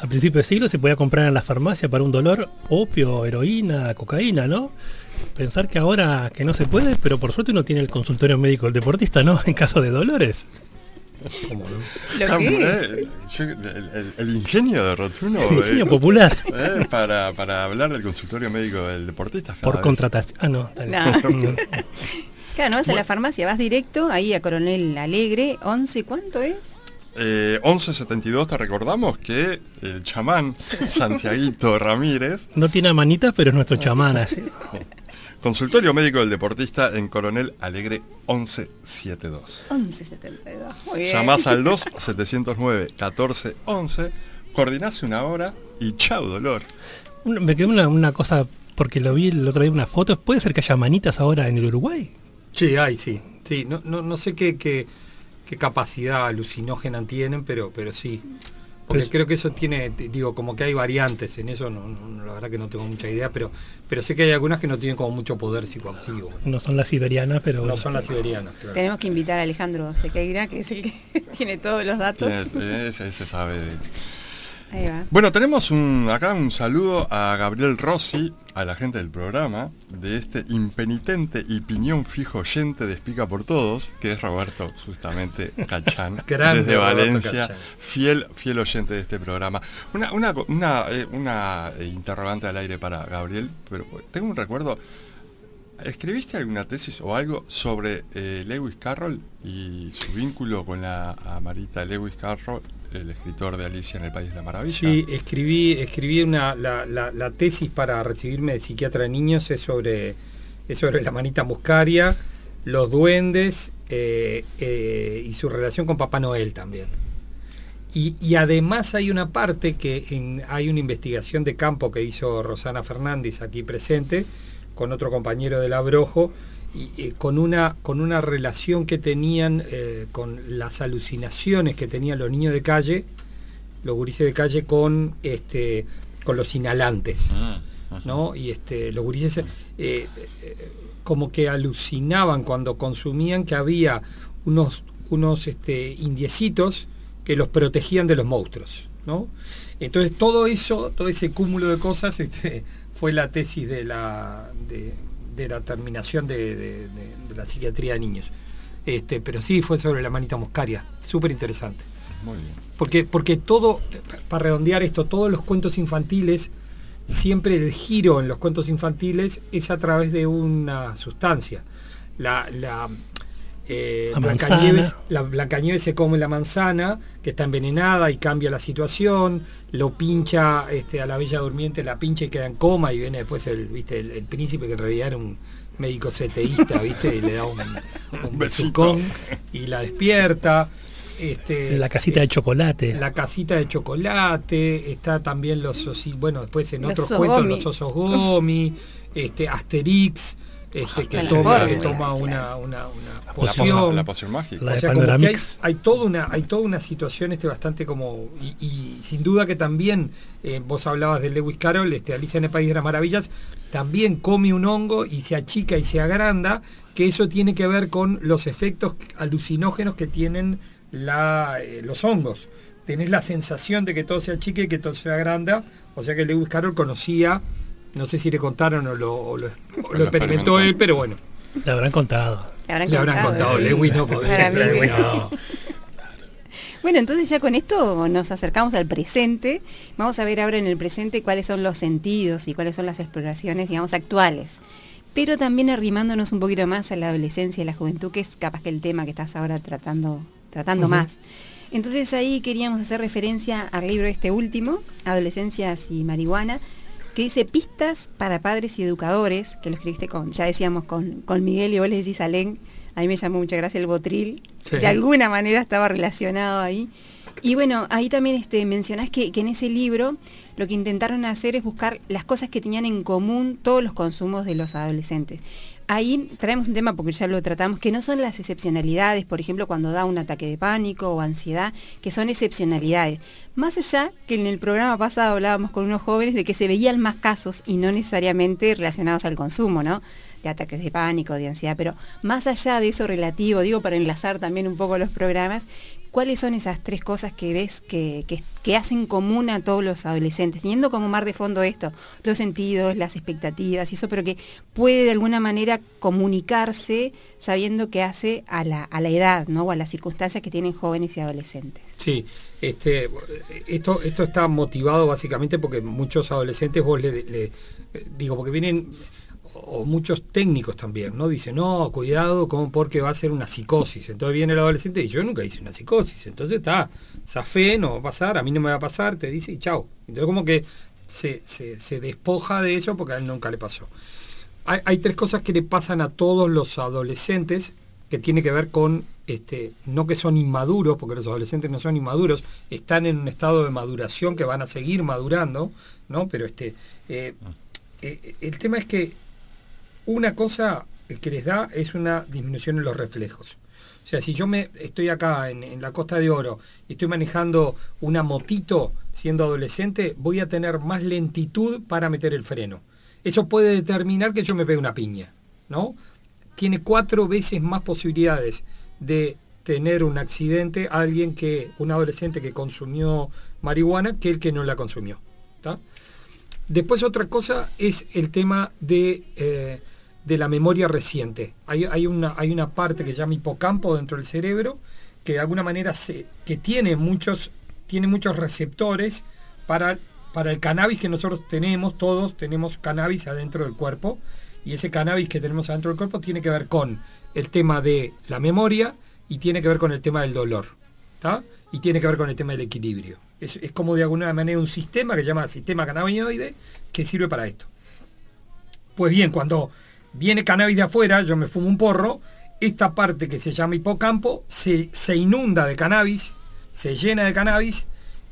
a principios de siglo se podía comprar en la farmacia para un dolor opio, heroína, cocaína, ¿no? Pensar que ahora que no se puede, pero por suerte uno tiene el consultorio médico del deportista, ¿no? [LAUGHS] En caso de dolores. ¿Cómo no? Lo Ah, que es. eh, yo- el, el- el ingenio de Rotuno El ingenio eh, popular. eh, para, para hablar del consultorio médico del deportista. Por vez. contratación. Ah. No. Claro, [LAUGHS] no vas a la farmacia, vas directo ahí a Coronel Alegre, 11, ¿cuánto es? Eh, 1172 te recordamos que el chamán [LAUGHS] Santiaguito Ramírez, No tiene manitas, pero es nuestro chamán. así. [LAUGHS] consultorio médico del deportista en Coronel Alegre 1172. 1172. Muy bien. Llamás al 2 709 14 11, coordinás una hora y chau dolor. Una- Me quedó una, una cosa, porque lo vi el otro día una foto. ¿Puede ser que haya manitas ahora en el Uruguay? Sí, hay, sí. Sí, no, no, no sé qué, qué, qué capacidad alucinógena tienen, pero, pero sí. Porque Pues- creo que eso tiene, digo, como que hay variantes en eso, no, no- la verdad que no tengo mucha idea, pero, pero sé que hay algunas que no tienen como mucho poder psicoactivo. No son las siberianas, pero... No bueno. son las siberianas, claro. Tenemos que invitar a Alejandro Sequeira, que es el que [LAUGHS] tiene todos los datos. Ese, ese sabe. Ahí va. Bueno, tenemos un, acá un saludo a Gabriel Rossi, a la gente del programa, de este impenitente y piñón fijo oyente de Explica por Todos, que es Roberto justamente [LAUGHS] Cachán, desde Roberto Valencia, Cachán. fiel, fiel oyente de este programa. Una, una, una, eh, una, eh, interrogante al aire para Gabriel, pero tengo un recuerdo. ¿Escribiste alguna tesis o algo sobre eh, Lewis Carroll y su vínculo con la Amarita Lewis Carroll, el escritor de Alicia en el País de la Maravilla? Sí, escribí, escribí una, la, tesis para recibirme de psiquiatra de niños es sobre, es sobre la manita muscaria, los duendes eh, eh, y su relación con Papá Noel también. Y, y además hay una parte que hay una investigación de campo que hizo Rosana Fernández aquí presente, con otro compañero del Abrojo, y, eh, con, una, con una relación que tenían eh, con las alucinaciones que tenían los niños de calle, los gurises de calle con este con los inhalantes ¿no? y este los gurises eh, como que alucinaban cuando consumían que había unos unos este indiecitos que los protegían de los monstruos ¿no? entonces todo eso todo ese cúmulo de cosas [LAUGHS] este, fue la tesis de la de, de la terminación de, de- de- de la psiquiatría de niños este pero sí fue sobre la manita muscaria súper interesante Muy bien. porque, porque todo, para redondear esto, todos los cuentos infantiles, siempre el giro en los cuentos infantiles es a través de una sustancia. La, la, eh, La Blancanieves, la Blancanieves se come la manzana, que está envenenada y cambia la situación, lo pincha este, a la Bella Durmiente, la pincha y queda en coma y viene después el, ¿viste? el, el príncipe que en realidad era un médico seteísta, ¿viste? y le da un, [LAUGHS] un besucón y la despierta. Este, La casita de chocolate. la casita de chocolate, está también los bueno, después en Los otros cuentos gomi. los osos gomi, este, Asterix, este, que, toma, que una, una, poción. la poción mágica. La O sea, como que hay, toda una hay toda una situación este bastante como y, y sin duda que también eh, vos hablabas de Lewis Carroll este Alicia en el País de las Maravillas también come un hongo y se achica y se agranda que eso tiene que ver con los efectos alucinógenos que tienen la, eh, los hongos tenés la sensación de que todo se achica y que todo se agranda o sea que Lewis Carroll conocía no sé si le contaron o lo, o lo- o lo experimentó él pero bueno Le habrán contado. Le habrán le habrán contado ¿eh? Lewis no [LAUGHS] podía Lewis no. Bueno, entonces ya con esto nos acercamos al presente. Vamos a ver ahora en el presente cuáles son los sentidos y cuáles son las exploraciones, digamos, actuales. Pero también arrimándonos un poquito más a la adolescencia y la juventud, que es capaz que el tema que estás ahora tratando, tratando más. Entonces ahí queríamos hacer referencia al libro este último, Adolescencias y Marihuana, que dice pistas para padres y educadores, que lo escribiste con, ya decíamos, con, con Miguel y vos le decís a Len, a mí me llamó mucha gracia el botril, Sí. de alguna manera estaba relacionado ahí. Y bueno, ahí también este, mencionás que, que en ese libro lo que intentaron hacer es buscar las cosas que tenían en común todos los consumos de los adolescentes. Ahí traemos un tema, porque ya lo tratamos, que no son las excepcionalidades, por ejemplo, cuando da un ataque de pánico o ansiedad, que son excepcionalidades. Más allá que en el programa pasado hablábamos con unos jóvenes de que se veían más casos y no necesariamente relacionados al consumo, ¿no? de ataques de pánico, de ansiedad, pero más allá de eso relativo, digo para enlazar también un poco los programas, ¿cuáles son esas tres cosas que ves que, que- hacen común a todos los adolescentes? Teniendo como mar de fondo esto, los sentidos, las expectativas y eso, pero que puede de alguna manera comunicarse sabiendo que hace a la, a la edad, ¿no? O a las circunstancias que tienen jóvenes y adolescentes. Sí, este, esto, esto está motivado básicamente porque muchos adolescentes vos le, le- digo, porque vienen, o muchos técnicos también, ¿no? Dicen, no, cuidado con, porque va a ser una psicosis. Entonces viene el adolescente y yo nunca hice una psicosis. Entonces está, esa fe no va a pasar, a mí no me va a pasar, te dice y chao. Entonces como que se, se- se despoja de eso porque a él nunca le pasó. Hay, hay tres cosas que le pasan a todos los adolescentes que tiene que ver con, este, no que son inmaduros, porque los adolescentes no son inmaduros, están en un estado de maduración que van a seguir madurando, ¿no? Pero este, eh, eh, el tema es que una cosa que les da es una disminución en los reflejos. O sea, si yo me estoy acá en, la Costa de Oro y estoy manejando una motito siendo adolescente, voy a tener más lentitud para meter el freno. Eso puede determinar que yo me pegue una piña, ¿no? Tiene cuatro veces más posibilidades de tener un accidente alguien que un adolescente que consumió marihuana que el que no la consumió. Después otra cosa es el tema de, eh, de la memoria reciente. Hay, hay una, hay una parte que se llama hipocampo dentro del cerebro que de alguna manera se, que tiene muchos, tiene muchos receptores para, para el cannabis que nosotros tenemos, todos tenemos cannabis adentro del cuerpo, y ese cannabis que tenemos adentro del cuerpo tiene que ver con el tema de la memoria y tiene que ver con el tema del dolor. Y tiene que ver con el tema del equilibrio. Es, es como de alguna manera un sistema que se llama sistema cannabinoide que sirve para esto. Pues bien, cuando viene cannabis de afuera, yo me fumo un porro, esta parte que se llama hipocampo se, se inunda de cannabis, se llena de cannabis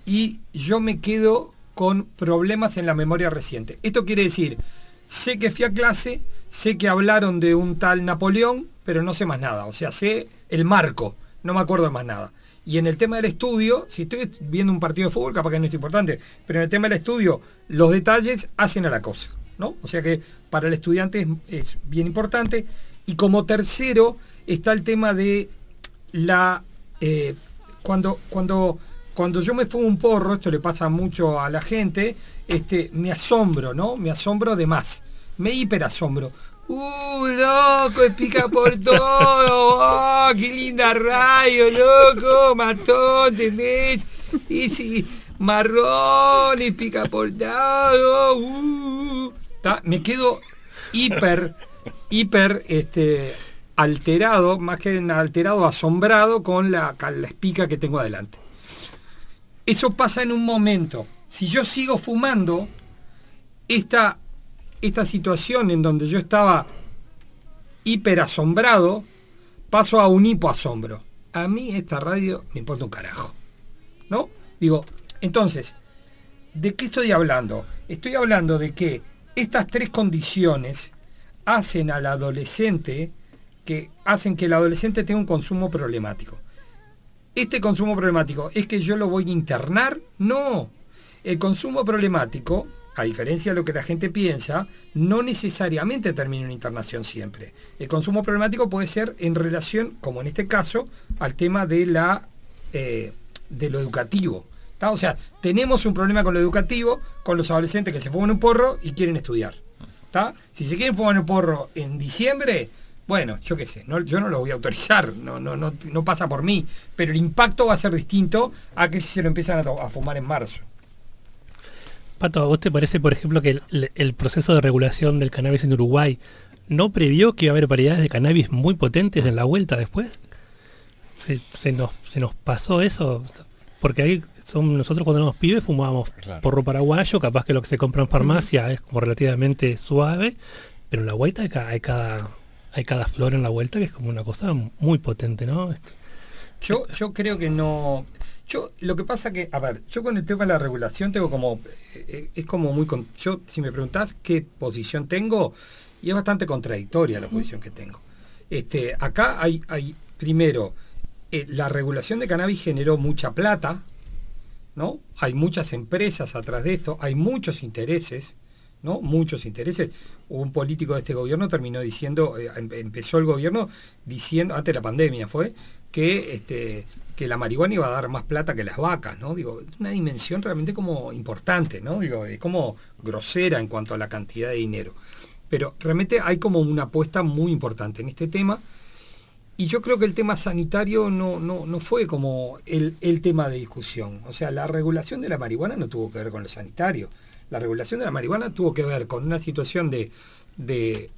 y yo me quedo con problemas en la memoria reciente. Esto quiere decir, sé que fui a clase, sé que hablaron de un tal Napoleón, pero no sé más nada. O sea, sé el marco, no me acuerdo más nada. Y en el tema del estudio, si estoy viendo un partido de fútbol, capaz que no es importante, pero en el tema del estudio, los detalles hacen a la cosa. ¿No? O sea que para el estudiante es, es bien importante. Y como tercero está el tema de la... eh, cuando, cuando, cuando yo me fumo un porro, esto le pasa mucho a la gente, este, me asombro, ¿no? Me asombro de más. Me hiperasombro. ¡Uh, loco! Explica por [LAUGHS] todo. ¡Oh, qué linda radio, loco! Mató, ¿entendés? Y si marrón, explica por todo. Uh, Me quedo hiper, hiper, este, alterado, más que alterado, asombrado con la, la espica que tengo adelante. Eso pasa en un momento. Si yo sigo fumando, esta, esta situación en donde yo estaba hiper asombrado, paso a un hipoasombro. A mí esta radio me importa un carajo. ¿No? Digo, entonces, ¿de qué estoy hablando? Estoy hablando de que estas tres condiciones hacen al adolescente que hacen que el adolescente tenga un consumo problemático. Este consumo problemático es que yo lo voy a internar, no. El consumo problemático, a diferencia de lo que la gente piensa, no necesariamente termina en internación siempre. El consumo problemático puede ser en relación, como en este caso, al tema de la eh, de lo educativo. O sea, tenemos un problema con lo educativo, con los adolescentes que se fuman un porro y quieren estudiar. ¿tá? Si se quieren fumar un porro en diciembre, bueno, yo qué sé, yo no lo voy a autorizar, no, no, no, no pasa por mí, pero el impacto va a ser distinto a que si se lo empiezan a, fumar en marzo. Pato, ¿a vos te parece, por ejemplo, que el, proceso de regulación del cannabis en Uruguay no previó que iba a haber variedades de cannabis muy potentes en la vuelta después? ¿Se, se nos, se nos pasó eso? Porque ahí son, nosotros cuando éramos pibes fumábamos Claro. porro paraguayo, capaz que lo que se compra en farmacia es como relativamente suave, pero en la vuelta hay, ca- hay cada hay cada flor en la vuelta que es como una cosa muy potente, ¿no? Este, Yo, yo creo que no. Yo, lo que pasa que, a ver, yo con el tema de la regulación tengo como. eh, es como muy. con- yo, si me preguntás qué posición tengo, y es bastante contradictoria la posición que tengo. Este, acá hay, hay primero, eh, la regulación de cannabis generó mucha plata, ¿no? Hay muchas empresas atrás de esto, hay muchos intereses, ¿no? Muchos intereses. Un político de este gobierno terminó diciendo, eh, em- empezó el gobierno diciendo, antes de la pandemia fue, que este que la marihuana iba a dar más plata que las vacas, ¿no? Digo, una dimensión realmente como importante, ¿no? Digo, es como grosera en cuanto a la cantidad de dinero. Pero realmente hay como una apuesta muy importante en este tema. Y yo creo que el tema sanitario no, no, no fue como el, el tema de discusión. O sea, la regulación de la marihuana no tuvo que ver con lo sanitario. La regulación de la marihuana tuvo que ver con una situación de, de,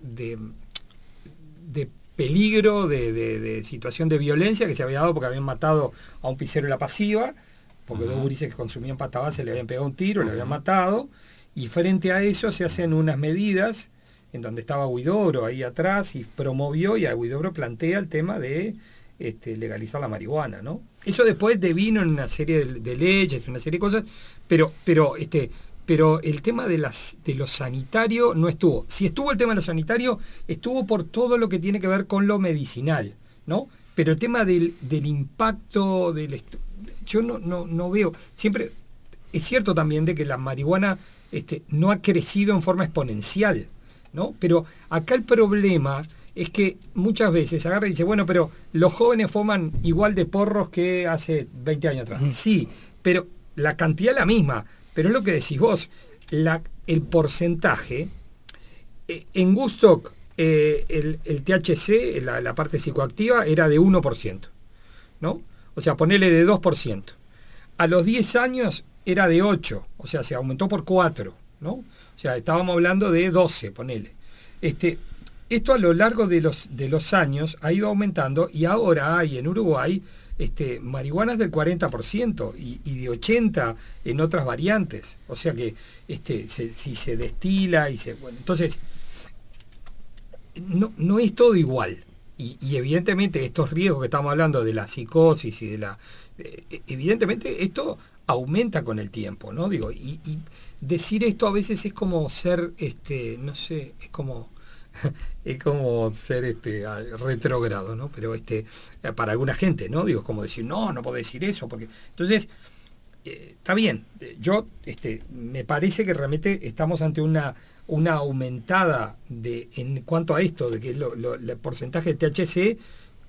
de, de peligro, de, de- situación de violencia que se había dado porque habían matado a un pisero en la pasiva, porque dos gurises que consumían pata base le habían pegado un tiro, le habían matado, y frente a eso se hacen unas medidas en donde estaba Guidobro ahí atrás y promovió y a Guidobro plantea el tema de este, legalizar la marihuana, ¿no? Eso después devino en una serie de, de leyes, una serie de cosas, pero, pero, este, pero el tema de, las, de lo sanitario no estuvo. Si estuvo el tema de lo sanitario, estuvo por todo lo que tiene que ver con lo medicinal, ¿no? Pero el tema del, del impacto del... Yo no, no, no veo, siempre, es cierto también de que la marihuana este, no ha crecido en forma exponencial, ¿no? Pero acá el problema es que muchas veces agarra y dice, bueno, pero los jóvenes fuman igual de porros que hace 20 años atrás. Sí, pero la cantidad es la misma. Pero es lo que decís vos, la- el porcentaje, eh, en Gustock eh, el, el THC, la, la parte psicoactiva, era de 1%, ¿no? O sea, ponele de 2%. A los 10 años era de 8, o sea, se aumentó por 4, ¿no? O sea, estábamos hablando de 12, ponele. Este, esto a lo largo de los, de los años ha ido aumentando y ahora hay en Uruguay este, marihuanas del 40% y, y de 80% en otras variantes. O sea que este, si se destila y se... Bueno, entonces, no, no es todo igual. Y, y evidentemente estos riesgos que estamos hablando de la psicosis y de la... eh, evidentemente esto aumenta con el tiempo, ¿no? Digo, y, decir esto a veces es como ser, este, no sé, es como [LAUGHS] es como ser este retrógrado, ¿no? Pero este para alguna gente, ¿no? Digo, es como decir, no, no puedo decir eso, porque entonces eh, está bien. Yo este me parece que realmente estamos ante una una aumentada de en cuanto a esto de que el porcentaje de THC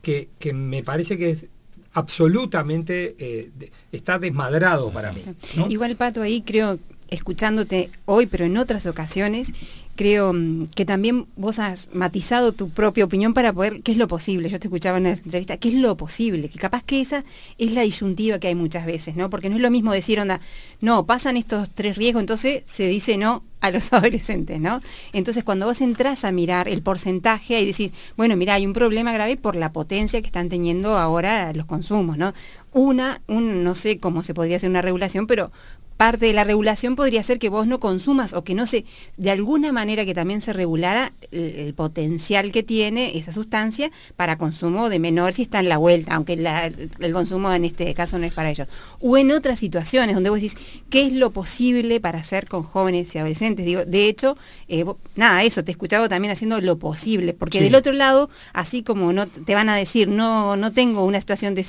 que, que me parece que es absolutamente eh, de- está desmadrado para mí. ¿no? Igual, Pato, ahí creo, escuchándote hoy, pero en otras ocasiones, creo mm, que también vos has matizado tu propia opinión para poder, ¿qué es lo posible? Yo te escuchaba en una entrevista, ¿qué es lo posible? Que capaz que esa es la disyuntiva que hay muchas veces, ¿no? Porque no es lo mismo decir, onda, no, pasan estos tres riesgos, entonces se dice no a los [LAUGHS] adolescentes, ¿no? Entonces cuando vos entras a mirar el porcentaje y decís, bueno, mira, hay un problema grave por la potencia que están teniendo ahora los consumos, ¿no? Una, un, no sé cómo se podría hacer una regulación, pero parte de la regulación podría ser que vos no consumas o que no se, de alguna manera que también se regulara el, potencial que tiene esa sustancia para consumo de menor si está en la vuelta, aunque el consumo en este caso no es para ellos. O en otras situaciones donde vos decís, ¿qué es lo posible para hacer con jóvenes y adolescentes? Digo, de hecho, eh, nada, eso, te escuchaba también haciendo lo posible, porque Sí. del otro lado, así como no te van a decir, no, no tengo una situación de,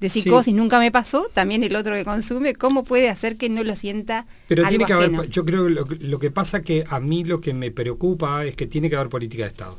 de psicosis, nunca me pasó, también el otro que consume, ¿cómo puede hacer que no lo sienta Pero algo tiene que haber, yo creo que lo, lo que pasa que a mí lo que me preocupa es que tiene que haber política de Estado.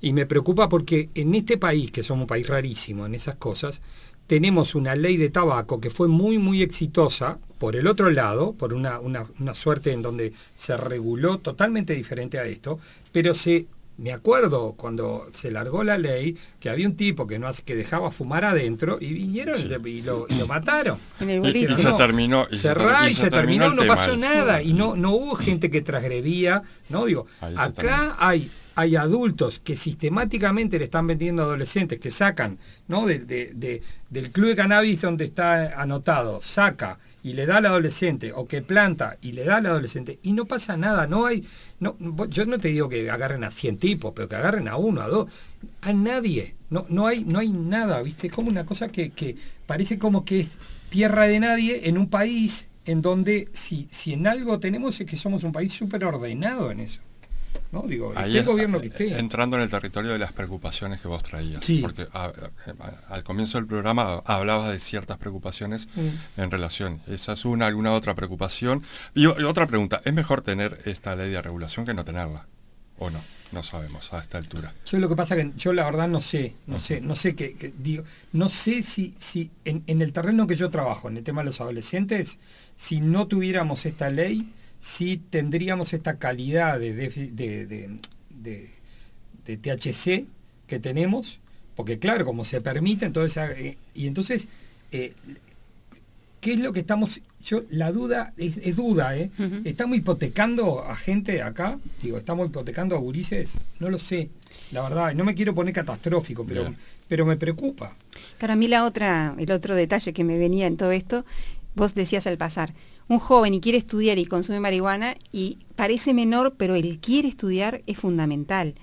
Y me preocupa porque en este país, que somos un país rarísimo en esas cosas, tenemos una ley de tabaco que fue muy, muy exitosa por el otro lado, por una, una, una suerte en donde se reguló totalmente diferente a esto, pero se... Me acuerdo cuando se largó la ley que había un tipo que no hace- que dejaba fumar adentro y vinieron y, y lo, y lo [LAUGHS] mataron. En el Y- y se terminó- y cerrá y, y se, se terminó no pasó nada y no, no hubo gente que transgredía, ¿no? Digo, Ahí acá hay, hay adultos que sistemáticamente le están vendiendo a adolescentes, que sacan, ¿no? De- de- de- del club de cannabis donde está anotado, saca y le da al adolescente, o que planta y le da al adolescente, y no pasa nada, no hay, no, yo no te digo que agarren a 100 tipos, pero que agarren a uno, a dos, a nadie, no, no hay, no hay nada, ¿viste? Es como una cosa que, que parece como que es tierra de nadie en un país en donde si, si en algo tenemos es que somos un país súper ordenado en eso. ¿No? Digo, Ahí esté el es- gobierno que esté. Entrando en el territorio de las preocupaciones que vos traías. Sí. Porque a- a- al comienzo del programa hablabas de ciertas preocupaciones Mm. en relación. ¿Esa es una, alguna otra preocupación? Y, otra pregunta, ¿es mejor tener esta ley de regulación que no tenerla? ¿O no? No sabemos a esta altura. Yo lo que pasa que yo la verdad no sé, no sé, no sé qué, qué- digo, no sé si, si en, en el terreno que yo trabajo, en el tema de los adolescentes, si no tuviéramos esta ley, si tendríamos esta calidad de, de, de- de- de THC que tenemos, porque claro, como se permite, entonces, eh, y entonces, eh, ¿qué es lo que estamos, yo, la duda, es, es duda, ¿eh? ¿Estamos hipotecando a gente acá? Digo, ¿estamos hipotecando a gurises? No lo sé, la verdad, no me quiero poner catastrófico, pero, pero me preocupa. Claro, a mí la otra, el otro detalle que me venía en todo esto, vos decías al pasar, un joven y quiere estudiar y consume marihuana y parece menor, pero el quiere estudiar es fundamental.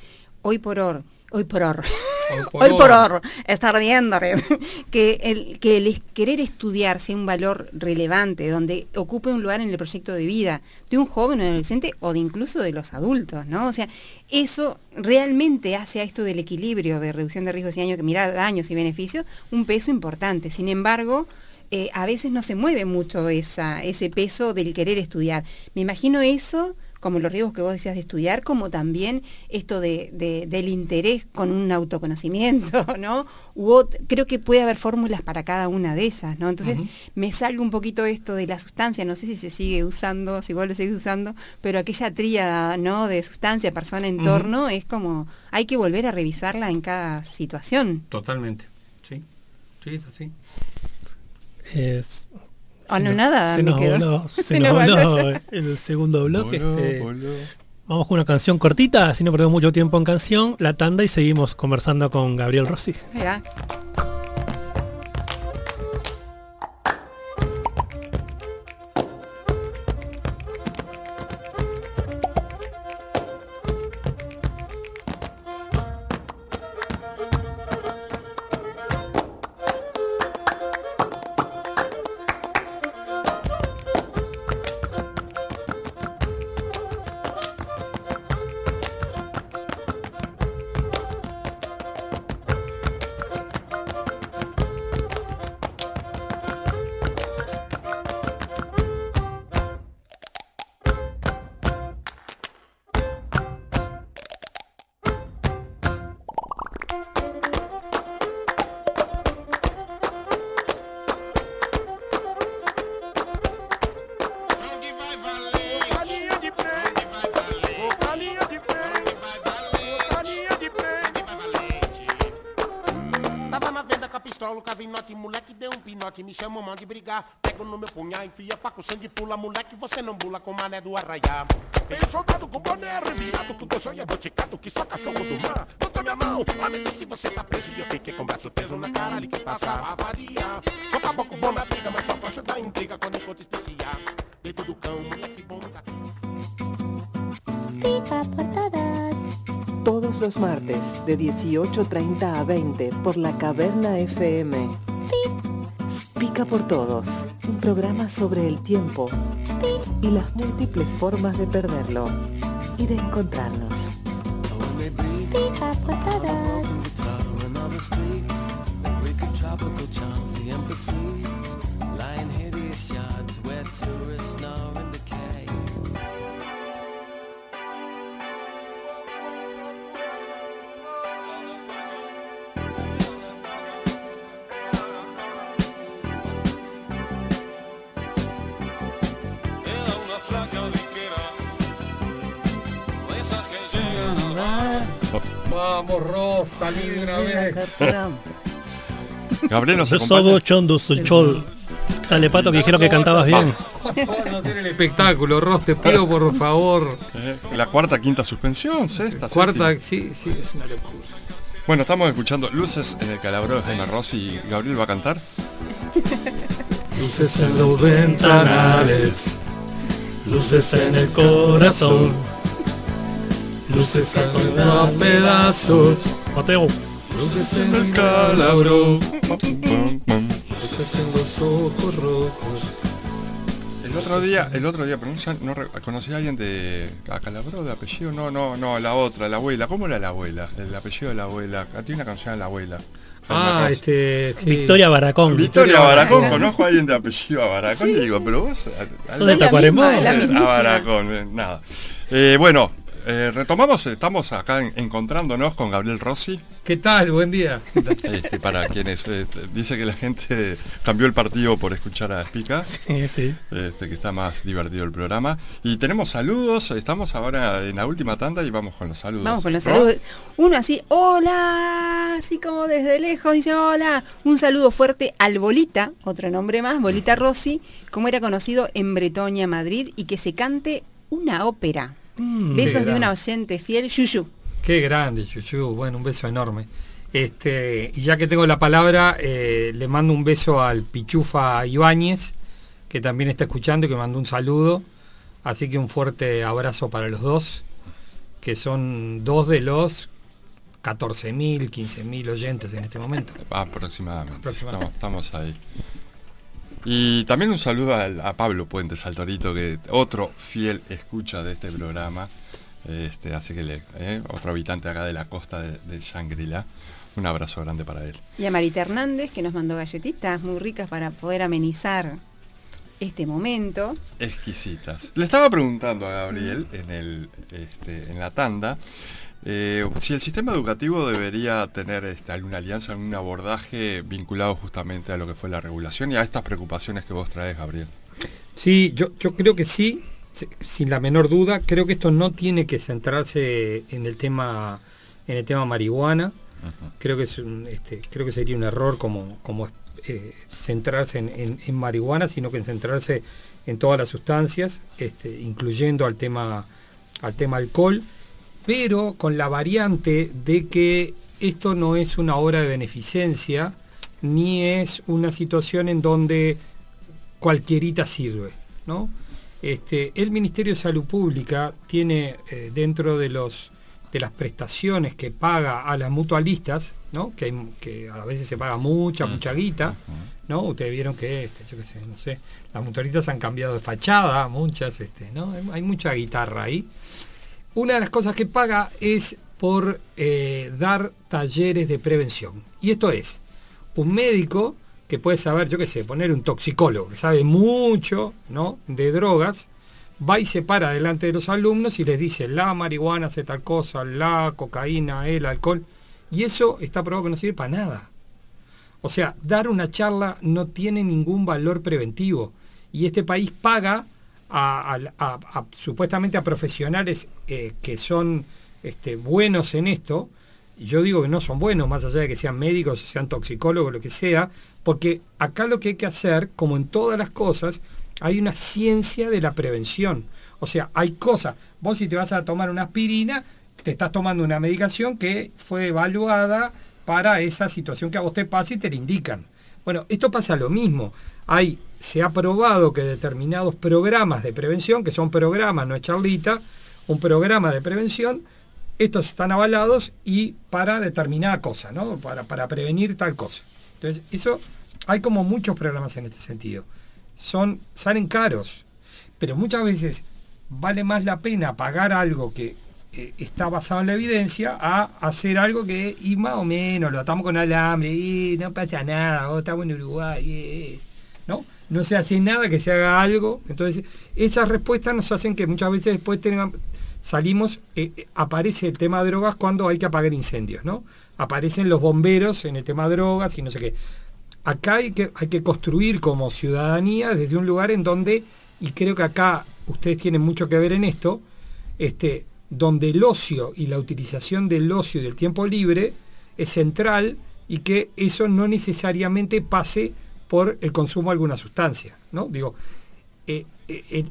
Hoy por hoy, hoy por hoy, [LAUGHS] Hoy por hoy estar viendo [LAUGHS] que el, que el querer estudiar sea un valor relevante, donde ocupe un lugar en el proyecto de vida de un joven o adolescente o de incluso de los adultos, ¿no? O sea, eso realmente hace a esto del equilibrio de reducción de riesgos y daños, que mirar daños y beneficios, un peso importante. Sin embargo, eh, a veces no se mueve mucho esa, ese peso del querer estudiar. Me imagino eso como los riesgos que vos decías de estudiar, como también esto de, de- del interés con un autoconocimiento, [LAUGHS] ¿no? U creo que puede haber fórmulas para cada una de ellas, ¿no? Entonces me salgo un poquito esto de la sustancia, no sé si se sigue usando, si vos lo seguís usando, pero aquella tríada, ¿no? De sustancia, persona, entorno, es como, hay que volver a revisarla en cada situación. Totalmente, sí, sí, es así. Es- Ah, se no, nos- nada, [LAUGHS] Se nos quedó. voló, se nos voló el segundo bloque. Voló, este, voló. Vamos con una canción cortita, así no perdemos mucho tiempo en canción, la tanda y seguimos conversando con Gabriel Rossi. Ahí por. Todos los martes de 18.30 a 20 por la Caverna FM. Pica por todos, un programa sobre el tiempo, y las múltiples formas de perderlo y de encontrarnos. Vamos, Ross, salí de una vez. Gabriel chondos el chol. Dale, pato, que dijeron que cantabas bien. Vamos a hacer el espectáculo, Ross, te pido por favor. Eh, La cuarta, quinta suspensión, sexta, Cuarta, sí, sí, es una locura. Bueno, estamos escuchando Luces en el Calabro de Jaime Ross y Gabriel va a cantar. Luces en los ventanales, luces en el corazón, luces a pedazos. Mateo. Luces En el Calabro. luces en los ojos rojos. El otro día, el otro día, pero no, conocí a alguien de a Calabro de apellido, no, no, no, la otra, la abuela, ¿cómo era la abuela? El apellido de la abuela, Ah, tiene una canción de la abuela. Ah, este. sí. Victoria Baracón. Victoria Baracón, Baracón. conozco a alguien de apellido a Baracón y digo, pero vos... a- Sos de Tacuarembó. a. Baracón, eh, nada. Eh, bueno, eh, retomamos, estamos acá en- encontrándonos con Gabriel Rossi, ¿Qué tal? Buen día. [LAUGHS] este, para quienes eh, dice que la gente cambió el partido por escuchar a Spica. Sí, sí. este, que está más divertido el programa. Y tenemos saludos, estamos ahora en la última tanda y vamos con los saludos. Vamos con los ¿No? saludos. Uno así, hola, así como desde lejos dice hola. Un saludo fuerte al Bolita, otro nombre más, Bolita Rossi, como era conocido en Bretonia, Madrid, y que se cante una ópera. Mm. Besos de una oyente fiel, Yuyu. Qué grande, Chuchu. Bueno, un beso enorme. Este, y ya que tengo la palabra, eh, le mando un beso al Pichufa Ibáñez, que también está escuchando y que mandó un saludo. Así que un fuerte abrazo para los dos, que son dos de los 14.000, 15.000 oyentes en este momento. [LAUGHS] Aproximadamente. Aproximadamente. Estamos, estamos ahí. Y también un saludo al- a, Pablo Puente Saltorito, que otro fiel escucha de este programa. Este, así que le, eh, otro habitante acá de la costa de, de Shangri-La. Un abrazo grande para él. Y a Marita Hernández, que nos mandó galletitas muy ricas para poder amenizar este momento. Exquisitas. Le estaba preguntando a Gabriel en, el, este, en la tanda eh, si el sistema educativo debería tener este, alguna alianza, algún abordaje vinculado justamente a lo que fue la regulación y a estas preocupaciones que vos traes, Gabriel. Sí, yo, yo creo que sí, si- sin la menor duda. Creo que esto no tiene que centrarse en el tema, en el tema marihuana. Creo que es un, este, creo que sería un error como, como eh, centrarse en, en- en marihuana, sino que en centrarse en todas las sustancias, este, incluyendo al tema, al tema alcohol, pero con la variante de que esto no es una obra de beneficencia, ni es una situación en donde cualquierita sirve, ¿no? Este, el Ministerio de Salud Pública tiene eh, dentro de los de las prestaciones que paga a las mutualistas, ¿no? Que, hay- que a veces se paga mucha, mucha guita, ¿no? Ustedes vieron que, este, yo qué sé, no sé, las mutualistas han cambiado de fachada, muchas, este, ¿no? Hay, hay mucha guitarra ahí. Una de las cosas que paga es por eh, dar talleres de prevención. Y esto es, un médico que puede saber, yo qué sé, poner un toxicólogo que sabe mucho ¿no? de drogas, va y se para delante de los alumnos y les dice la marihuana hace tal cosa, la cocaína, el alcohol, y eso está probado que no sirve para nada. O sea, dar una charla no tiene ningún valor preventivo. Y este país paga supuestamente a profesionales eh, que son este, buenos en esto. Yo digo que no son buenos, más allá de que sean médicos, sean toxicólogos, lo que sea, porque acá lo que hay que hacer, como en todas las cosas, hay una ciencia de la prevención. O sea, hay cosas. Vos si te vas a tomar una aspirina, te estás tomando una medicación que fue evaluada para esa situación que a vos te pasa y te la indican. Bueno, esto pasa lo mismo. Hay, se ha probado que determinados programas de prevención, que son programas, no es charlita, un programa de prevención, estos están avalados y para determinada cosa, ¿no? Para, para prevenir tal cosa. Entonces, eso, hay como muchos programas en este sentido. Son, salen caros, pero muchas veces vale más la pena pagar algo que eh, está basado en la evidencia a hacer algo que, y más o menos, lo atamos con alambre, y no pasa nada, oh, estamos en Uruguay, eh, ¿no? No se hace nada que se haga algo. Entonces, esas respuestas nos hacen que muchas veces después tengan, salimos, eh, eh, aparece el tema de drogas cuando hay que apagar incendios, ¿no? Aparecen los bomberos en el tema de drogas y no sé qué. Acá hay que, hay que construir como ciudadanía desde un lugar en donde, y creo que acá ustedes tienen mucho que ver en esto, este, donde el ocio y la utilización del ocio y del tiempo libre es central y que eso no necesariamente pase por el consumo de alguna sustancia, ¿no? Digo, eh, eh,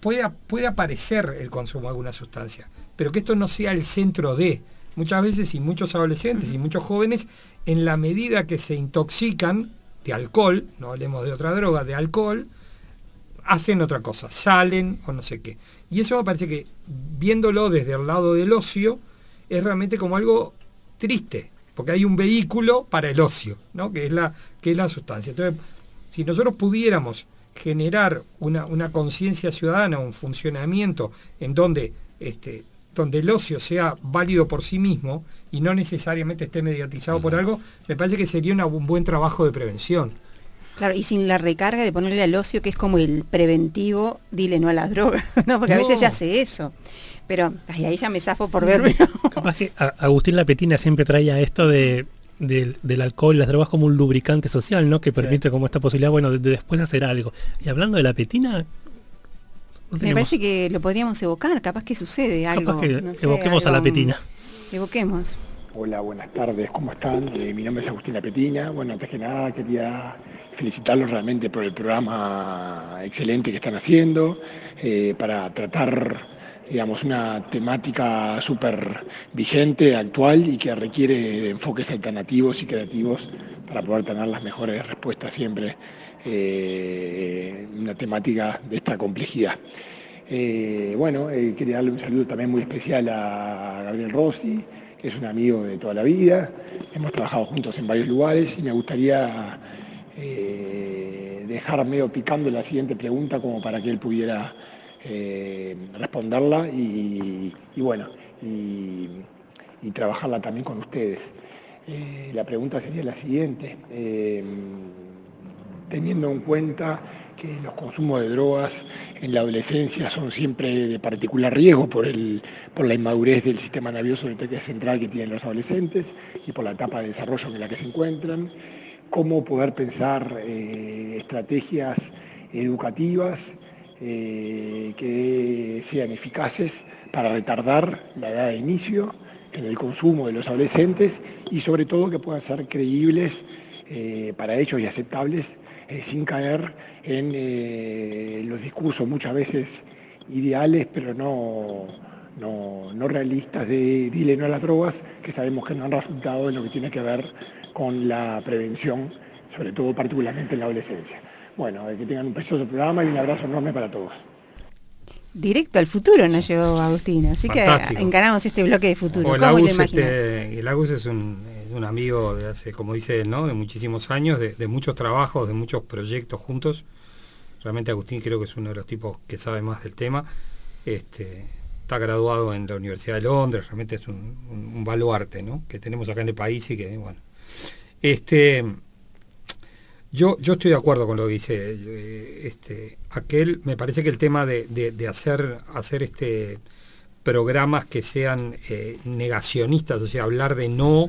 puede, puede aparecer el consumo de alguna sustancia, pero que esto no sea el centro de. Muchas veces y muchos adolescentes y muchos jóvenes, en la medida que se intoxican de alcohol, no hablemos de otra droga, de alcohol, hacen otra cosa, salen o no sé qué. Y eso me parece que, viéndolo desde el lado del ocio, es realmente como algo triste, porque hay un vehículo para el ocio, ¿no? que, es la, que es la sustancia. Entonces, si nosotros pudiéramos generar una, una conciencia ciudadana, un funcionamiento en donde, este, donde el ocio sea válido por sí mismo y no necesariamente esté mediatizado por algo, me parece que sería una- un buen trabajo de prevención. Claro, y sin la recarga de ponerle al ocio, que es como el preventivo, dile no a las drogas, [LAUGHS] ¿no? Porque a veces se hace eso. Pero ay, ahí ya me zafo por verme. [LAUGHS] Capaz que Agustín Lapetina siempre traía esto de, del- del alcohol, las drogas como un lubricante social, ¿no? Que permite como esta posibilidad, bueno, de, de después hacer algo. Y hablando de la petina, Me tenemos- parece que lo podríamos evocar, capaz que sucede capaz algo. que no sé, evoquemos a la petina. Evoquemos. Hola, buenas tardes, ¿cómo están? Eh, mi nombre es Agustín Petina. Bueno, antes que nada quería felicitarlos realmente por el programa excelente que están haciendo, eh, para tratar, digamos, una temática súper vigente, actual y que requiere enfoques alternativos y creativos para poder tener las mejores respuestas siempre eh, una temática de esta complejidad. Eh, bueno, eh, quería darle un saludo también muy especial a Gabriel Rossi, que es un amigo de toda la vida. Hemos trabajado juntos en varios lugares y me gustaría eh, dejar medio picando la siguiente pregunta como para que él pudiera eh, responderla y, bueno, y, trabajarla también con ustedes. Eh, la pregunta sería la siguiente. eh, teniendo en cuenta que los consumos de drogas en la adolescencia son siempre de particular riesgo por, el, por la inmadurez del sistema nervioso central que tienen los adolescentes y por la etapa de desarrollo en la que se encuentran, cómo poder pensar estrategias educativas eh, que sean eficaces para retardar la edad de inicio en el consumo de los adolescentes y sobre todo que puedan ser creíbles eh, para ellos y aceptables eh, sin caer en los discursos muchas veces ideales pero no, no, no realistas de dile no a las drogas que sabemos que no han resultado en lo que tiene que ver con la prevención, sobre todo particularmente en la adolescencia. Bueno, eh, que tengan un precioso programa y un abrazo enorme para todos. Directo al futuro nos llevó Agustín, así Fantástico. que encaramos este bloque de futuro. O el este, el Agus es un, es un amigo de hace, como dice él, ¿no? de muchísimos años, de, de muchos trabajos, de muchos proyectos juntos. Realmente Agustín creo que es uno de los tipos que sabe más del tema. Este, está graduado en la Universidad de Londres, realmente es un, un- un baluarte ¿no? que tenemos acá en el país y que, bueno. Este, yo, yo estoy de acuerdo con lo que dice eh, este, aquel. Me parece que el tema de, de- hacer, hacer este programas que sean eh, negacionistas, o sea, hablar de no,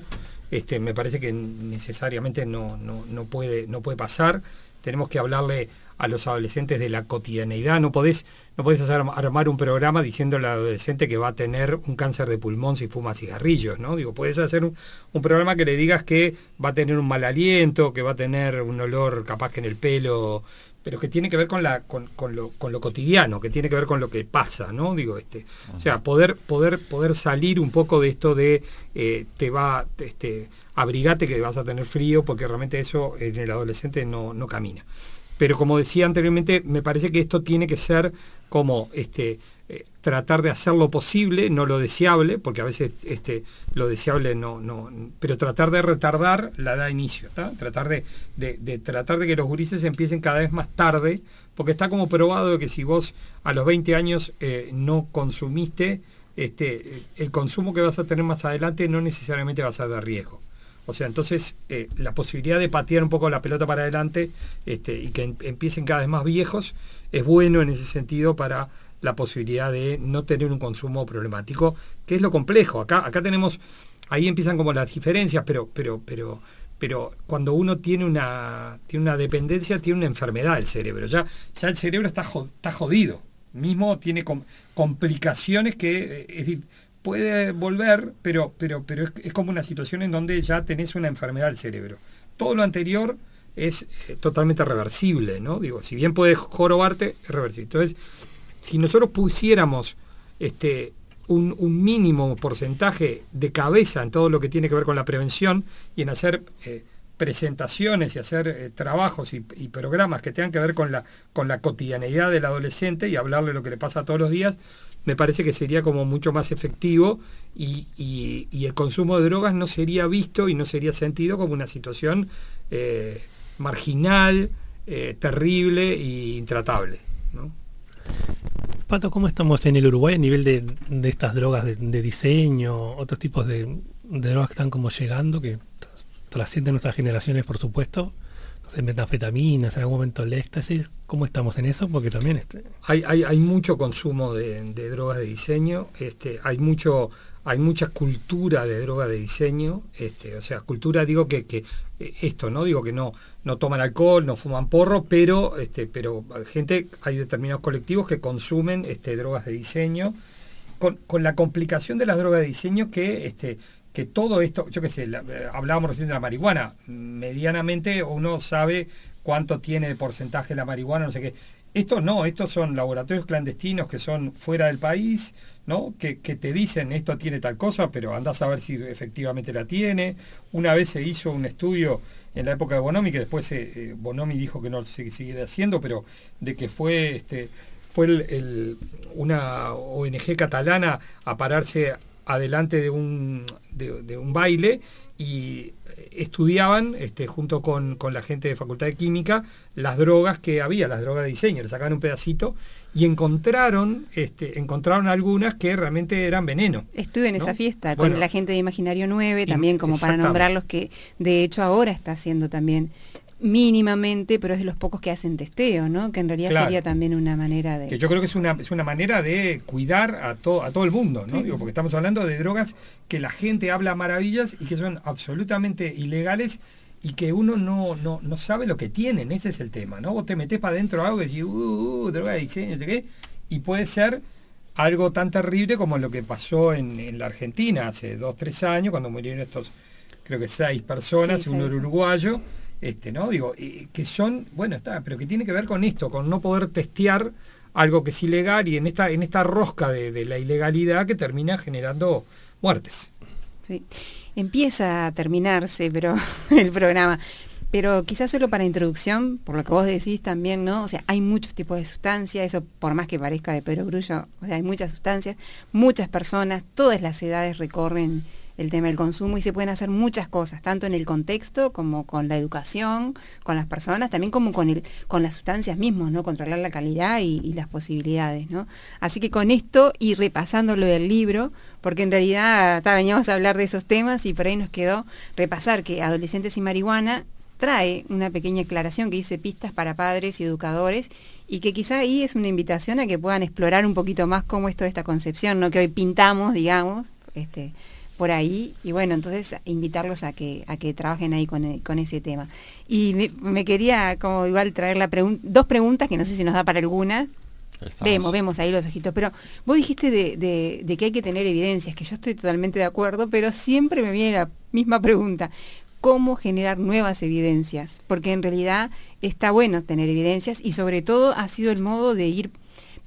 este, me parece que necesariamente no, no, no puede, no puede pasar. Tenemos que hablarle a los adolescentes de la cotidianeidad. No podés, no podés hacer, armar un programa diciendo al adolescente que va a tener un cáncer de pulmón si fuma cigarrillos, ¿no? Digo, puedes hacer un, un programa que le digas que va a tener un mal aliento, que va a tener un olor capaz que en el pelo, pero que tiene que ver con la, con, con lo, con lo cotidiano, que tiene que ver con lo que pasa, ¿no? Digo, este, o sea, poder, poder, poder salir un poco de esto de eh, te va, este, abrigate que vas a tener frío, porque realmente eso en el adolescente no, no camina. Pero como decía anteriormente, me parece que esto tiene que ser como este, eh, tratar de hacer lo posible, no lo deseable, porque a veces este, lo deseable no, no, pero tratar de retardar la edad de inicio, tratar de tratar de que los gurises empiecen cada vez más tarde, porque está como probado que si vos a los 20 años eh, no consumiste, este, el consumo que vas a tener más adelante no necesariamente va a ser de riesgo. O sea, entonces eh, la posibilidad de patear un poco la pelota para adelante este, y que em- empiecen cada vez más viejos es bueno en ese sentido para la posibilidad de no tener un consumo problemático, que es lo complejo. Acá, acá tenemos, ahí empiezan como las diferencias, pero, pero, pero, pero cuando uno tiene una, tiene una dependencia, tiene una enfermedad del cerebro. Ya, ya el cerebro está, jo- está jodido. Mismo tiene com- complicaciones que eh, puede volver, pero, pero, pero es, como una situación en donde ya tenés una enfermedad del cerebro. Todo lo anterior es eh, totalmente reversible, ¿no? Digo, si bien puedes jorobarte, es reversible. Entonces, si nosotros pusiéramos este, un, mínimo porcentaje de cabeza en todo lo que tiene que ver con la prevención y en hacer eh, presentaciones y hacer eh, trabajos y, y programas que tengan que ver con la, con la cotidianeidad del adolescente y hablarle lo que le pasa todos los días, me parece que sería como mucho más efectivo y, y- el consumo de drogas no sería visto y no sería sentido como una situación eh, marginal, eh, terrible e intratable. ¿no? Pato, ¿cómo estamos en el Uruguay a nivel de, de estas drogas de, diseño, otros tipos de, drogas que están como llegando, que tras- trascienden nuestras generaciones, por supuesto? Sé, metanfetaminas, en algún momento el éxtasis. ¿Cómo estamos en eso? Porque también este, Hay, hay, mucho consumo de, de drogas de diseño, este, hay mucho, hay mucha cultura de drogas de diseño, este, o sea, cultura digo que, que eh, esto, ¿no? Digo que no, no toman alcohol, no fuman porro, pero, este, pero gente, hay determinados colectivos que consumen este, drogas de diseño, con, con la complicación de las drogas de diseño que este que todo esto, yo qué sé, eh, hablábamos recién de la marihuana, medianamente uno sabe cuánto tiene de porcentaje la marihuana, no sé qué. Estos no, estos son laboratorios clandestinos que son fuera del país, ¿no? Que, te dicen esto tiene tal cosa, pero andás a ver si efectivamente la tiene. Una vez se hizo un estudio en la época de Bonomi, que después eh, eh, Bonomi dijo que no se siguiera haciendo, pero de que fue este, fue el- una ONG catalana a pararse adelante de un, de, de un baile y estudiaban este, junto con, con la gente de Facultad de Química las drogas que había, las drogas de diseño, le sacaban un pedacito y encontraron, este, encontraron algunas que realmente eran veneno. Estuve en ¿no? esa fiesta Bueno, con la gente de Imaginario 9, Y- también como para nombrarlos, que de hecho ahora está haciendo también mínimamente, pero es de los pocos que hacen testeo, ¿no? Que en realidad Claro. sería también una manera de... que yo creo que es una, es una manera de cuidar a, to- a todo el mundo, ¿no? Sí. Digo, porque estamos hablando de drogas que la gente habla maravillas y que son absolutamente ilegales y que uno no, no, no sabe lo que tienen, ese es el tema, ¿no? Vos te metés para adentro de algo y decís, uh, uh, droga de diseño, no sé qué, y puede ser algo tan terrible como lo que pasó en, en la Argentina hace dos, tres años, cuando murieron estos, creo que seis personas, Sí, uno era uruguayo, este, ¿no? Digo, que son, bueno, está, pero que tiene que ver con esto, con no poder testear algo que es ilegal y en esta, en esta rosca de, la ilegalidad que termina generando muertes. Sí. Empieza a terminarse pero [LAUGHS] el programa. Pero quizás solo para introducción, por lo que vos decís también, ¿no? O sea, hay muchos tipos de sustancias, eso por más que parezca de perogrullo, o sea, hay muchas sustancias, muchas personas, todas las edades recorren el tema del consumo y se pueden hacer muchas cosas, tanto en el contexto como con la educación, con las personas, también como con el, con las sustancias mismas, ¿no? Controlar la calidad y, las posibilidades, ¿no? Así que con esto y repasando lo del libro, porque en realidad ta, veníamos a hablar de esos temas y por ahí nos quedó repasar que Adolescentes y Marihuana trae una pequeña aclaración que dice pistas para padres y educadores y que quizá ahí es una invitación a que puedan explorar un poquito más cómo es toda esta concepción, ¿no? que hoy pintamos, digamos, este, por ahí, y bueno, entonces invitarlos a que, a que trabajen ahí con, e- con ese tema. Y me, me quería como igual traer la pregun- dos preguntas que no sé si nos da para alguna, Estamos- Vemos, vemos ahí los ojitos, pero vos dijiste de, de- de que hay que tener evidencias, que yo estoy totalmente de acuerdo, pero siempre me viene la misma pregunta. ¿Cómo generar nuevas evidencias? Porque en realidad está bueno tener evidencias y sobre todo ha sido el modo de ir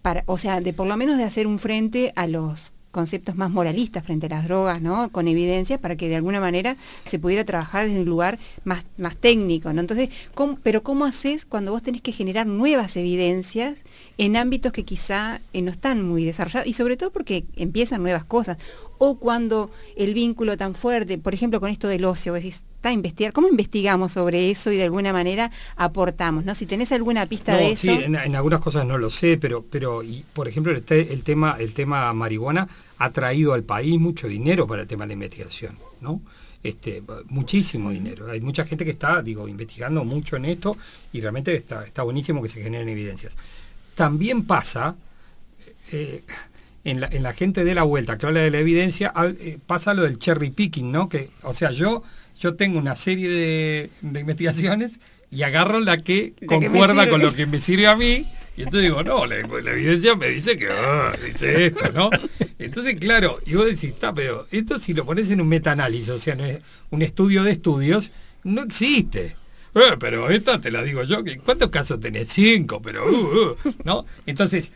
para, o sea, de por lo menos de hacer un frente a los conceptos más moralistas frente a las drogas, ¿no? Con evidencias para que de alguna manera se pudiera trabajar desde un lugar más, más técnico, ¿no? Entonces, ¿cómo- pero ¿cómo haces cuando vos tenés que generar nuevas evidencias en ámbitos que quizá eh, no están muy desarrollados? Y sobre todo porque empiezan nuevas cosas. O cuando el vínculo tan fuerte, por ejemplo, con esto del ocio, decís, está investigar, ¿cómo investigamos sobre eso y de alguna manera aportamos? ¿no? Si tenés alguna pista No, de eso. sí, en, en algunas cosas no lo sé, pero, pero y, por ejemplo, el, te- el tema, el tema marihuana ha traído al país mucho dinero para el tema de la investigación, ¿no? Este, muchísimo dinero. Hay mucha gente que está, digo, investigando mucho en esto y realmente está, está buenísimo que se generen evidencias. También pasa, eh, en, la, en la gente de la vuelta que habla de la evidencia, eh, pasa lo del cherry picking, ¿no? Que, o sea, yo, yo tengo una serie de, de investigaciones y agarro la que La que me concuerda con lo que me sirve a mí y entonces digo, no, la, la evidencia me dice que ah, dice esto, ¿no? Entonces, claro, y vos decís, está, pero esto si lo pones en un metaanálisis, o sea, es un estudio de estudios, no existe. Eh, pero esta te la digo yo, ¿cuántos casos tenés? Cinco, pero uh, uh, ¿no? Entonces,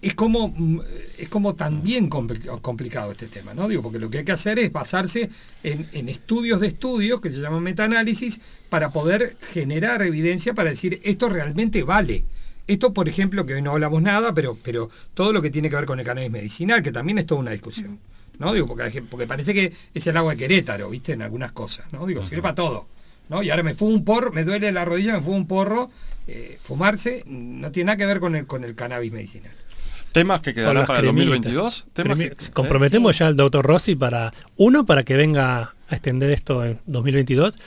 es como mm, es como también compli- complicado este tema, ¿no? Digo, porque lo que hay que hacer es basarse en, en estudios de estudios que se llaman metaanálisis para poder generar evidencia para decir esto realmente vale. Esto, por ejemplo, que hoy no hablamos nada, pero, pero todo lo que tiene que ver con el cannabis medicinal, que también es toda una discusión. ¿no? Digo, porque, porque parece que es el agua de Querétaro, ¿viste? En algunas cosas, ¿no? Digo, sirve para todo. ¿no? Y ahora me fumo un porro, me duele la rodilla, me fumo un porro. eh, fumarse no tiene nada que ver con el, con el cannabis medicinal. ¿Temas que quedarán para el cremitas. 2022? ¿Temas que- ¿eh? comprometemos ya al doctor Rossi para, uno, para que venga a extender esto en 2022,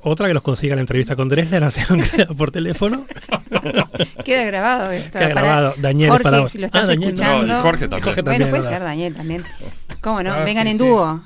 otra que los consiga la entrevista con Dresler, [LAUGHS] aunque sea por teléfono. [LAUGHS] Queda grabado esto. Queda para- grabado. Daniel, Jorge, para vos. si lo estás Ah, Daniel, no. escuchando. No, y Jorge también. Jorge Bueno, también, puede ¿verdad? ser Daniel también. ¿Cómo no? Ah, Vengan sí, en sí. dúo.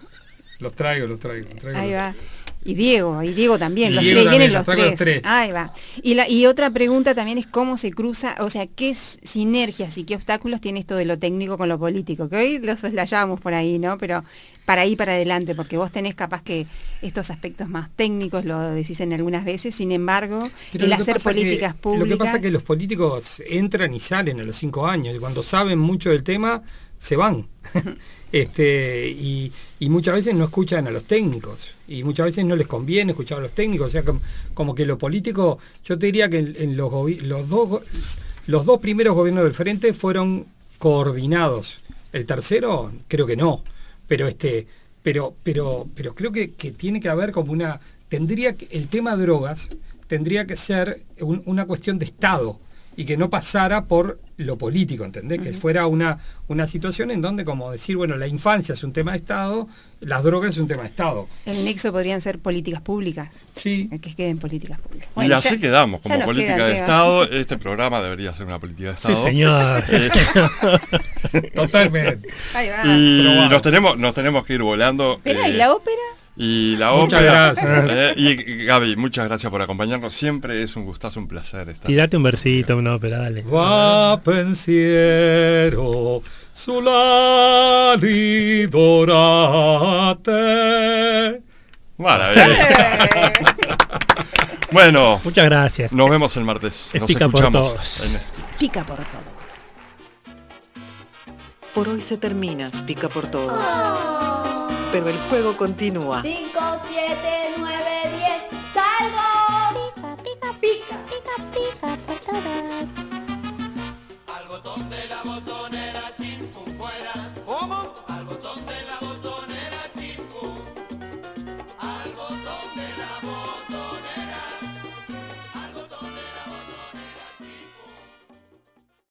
Los traigo, los traigo. los traigo. Ahí va. Y Diego, y Diego también, Y los Diego tres, también, vienen los tres. los tres. Ahí va. Y, la, y otra pregunta también es cómo se cruza, o sea, qué sinergias y qué obstáculos tiene esto de lo técnico con lo político, que hoy lo soslayábamos por ahí, ¿no? Pero para ahí para adelante, porque vos tenés capaz que estos aspectos más técnicos lo decís en algunas veces, sin embargo, Pero el hacer que- políticas públicas. Lo que pasa es que los políticos entran y salen a los cinco años y cuando saben mucho del tema se van. [LAUGHS] este y, y muchas veces no escuchan a los técnicos y muchas veces no les conviene escuchar a los técnicos. O sea, como, como que lo político, yo te diría que en, en los, los, dos, los dos primeros gobiernos del frente fueron coordinados. El tercero, creo que no. Pero este, pero, pero, pero creo que, que tiene que haber como una. Tendría que, el tema drogas tendría que ser un- una cuestión de Estado y que no pasara por lo político, ¿entendés? Que fuera una, una situación en donde, como decir, bueno, la infancia es un tema de Estado, las drogas es un tema de Estado. El nexo podrían ser políticas públicas. Sí. Que queden políticas públicas. y así ya- quedamos, como política queda, de. Estado. Este programa debería ser una política de Sí, Estado. señor. Eh, [LAUGHS] Totalmente. Ahí va. y nos tenemos, nos tenemos que ir volando. Espera, ¿y eh, la ópera? Y la Muchas ópera. gracias. eh, y Gaby, muchas gracias por acompañarnos. Siempre es un gustazo, un placer estar. Tirate un versito, una ópera, dale. Va pensiero sull'ali dorate. Maravilla. [LAUGHS] bueno, Muchas gracias. nos vemos el martes. Nos por escuchamos. todos. en- Pica por todos. Por hoy se termina, pica por todos pero el juego continúa. 5, 7,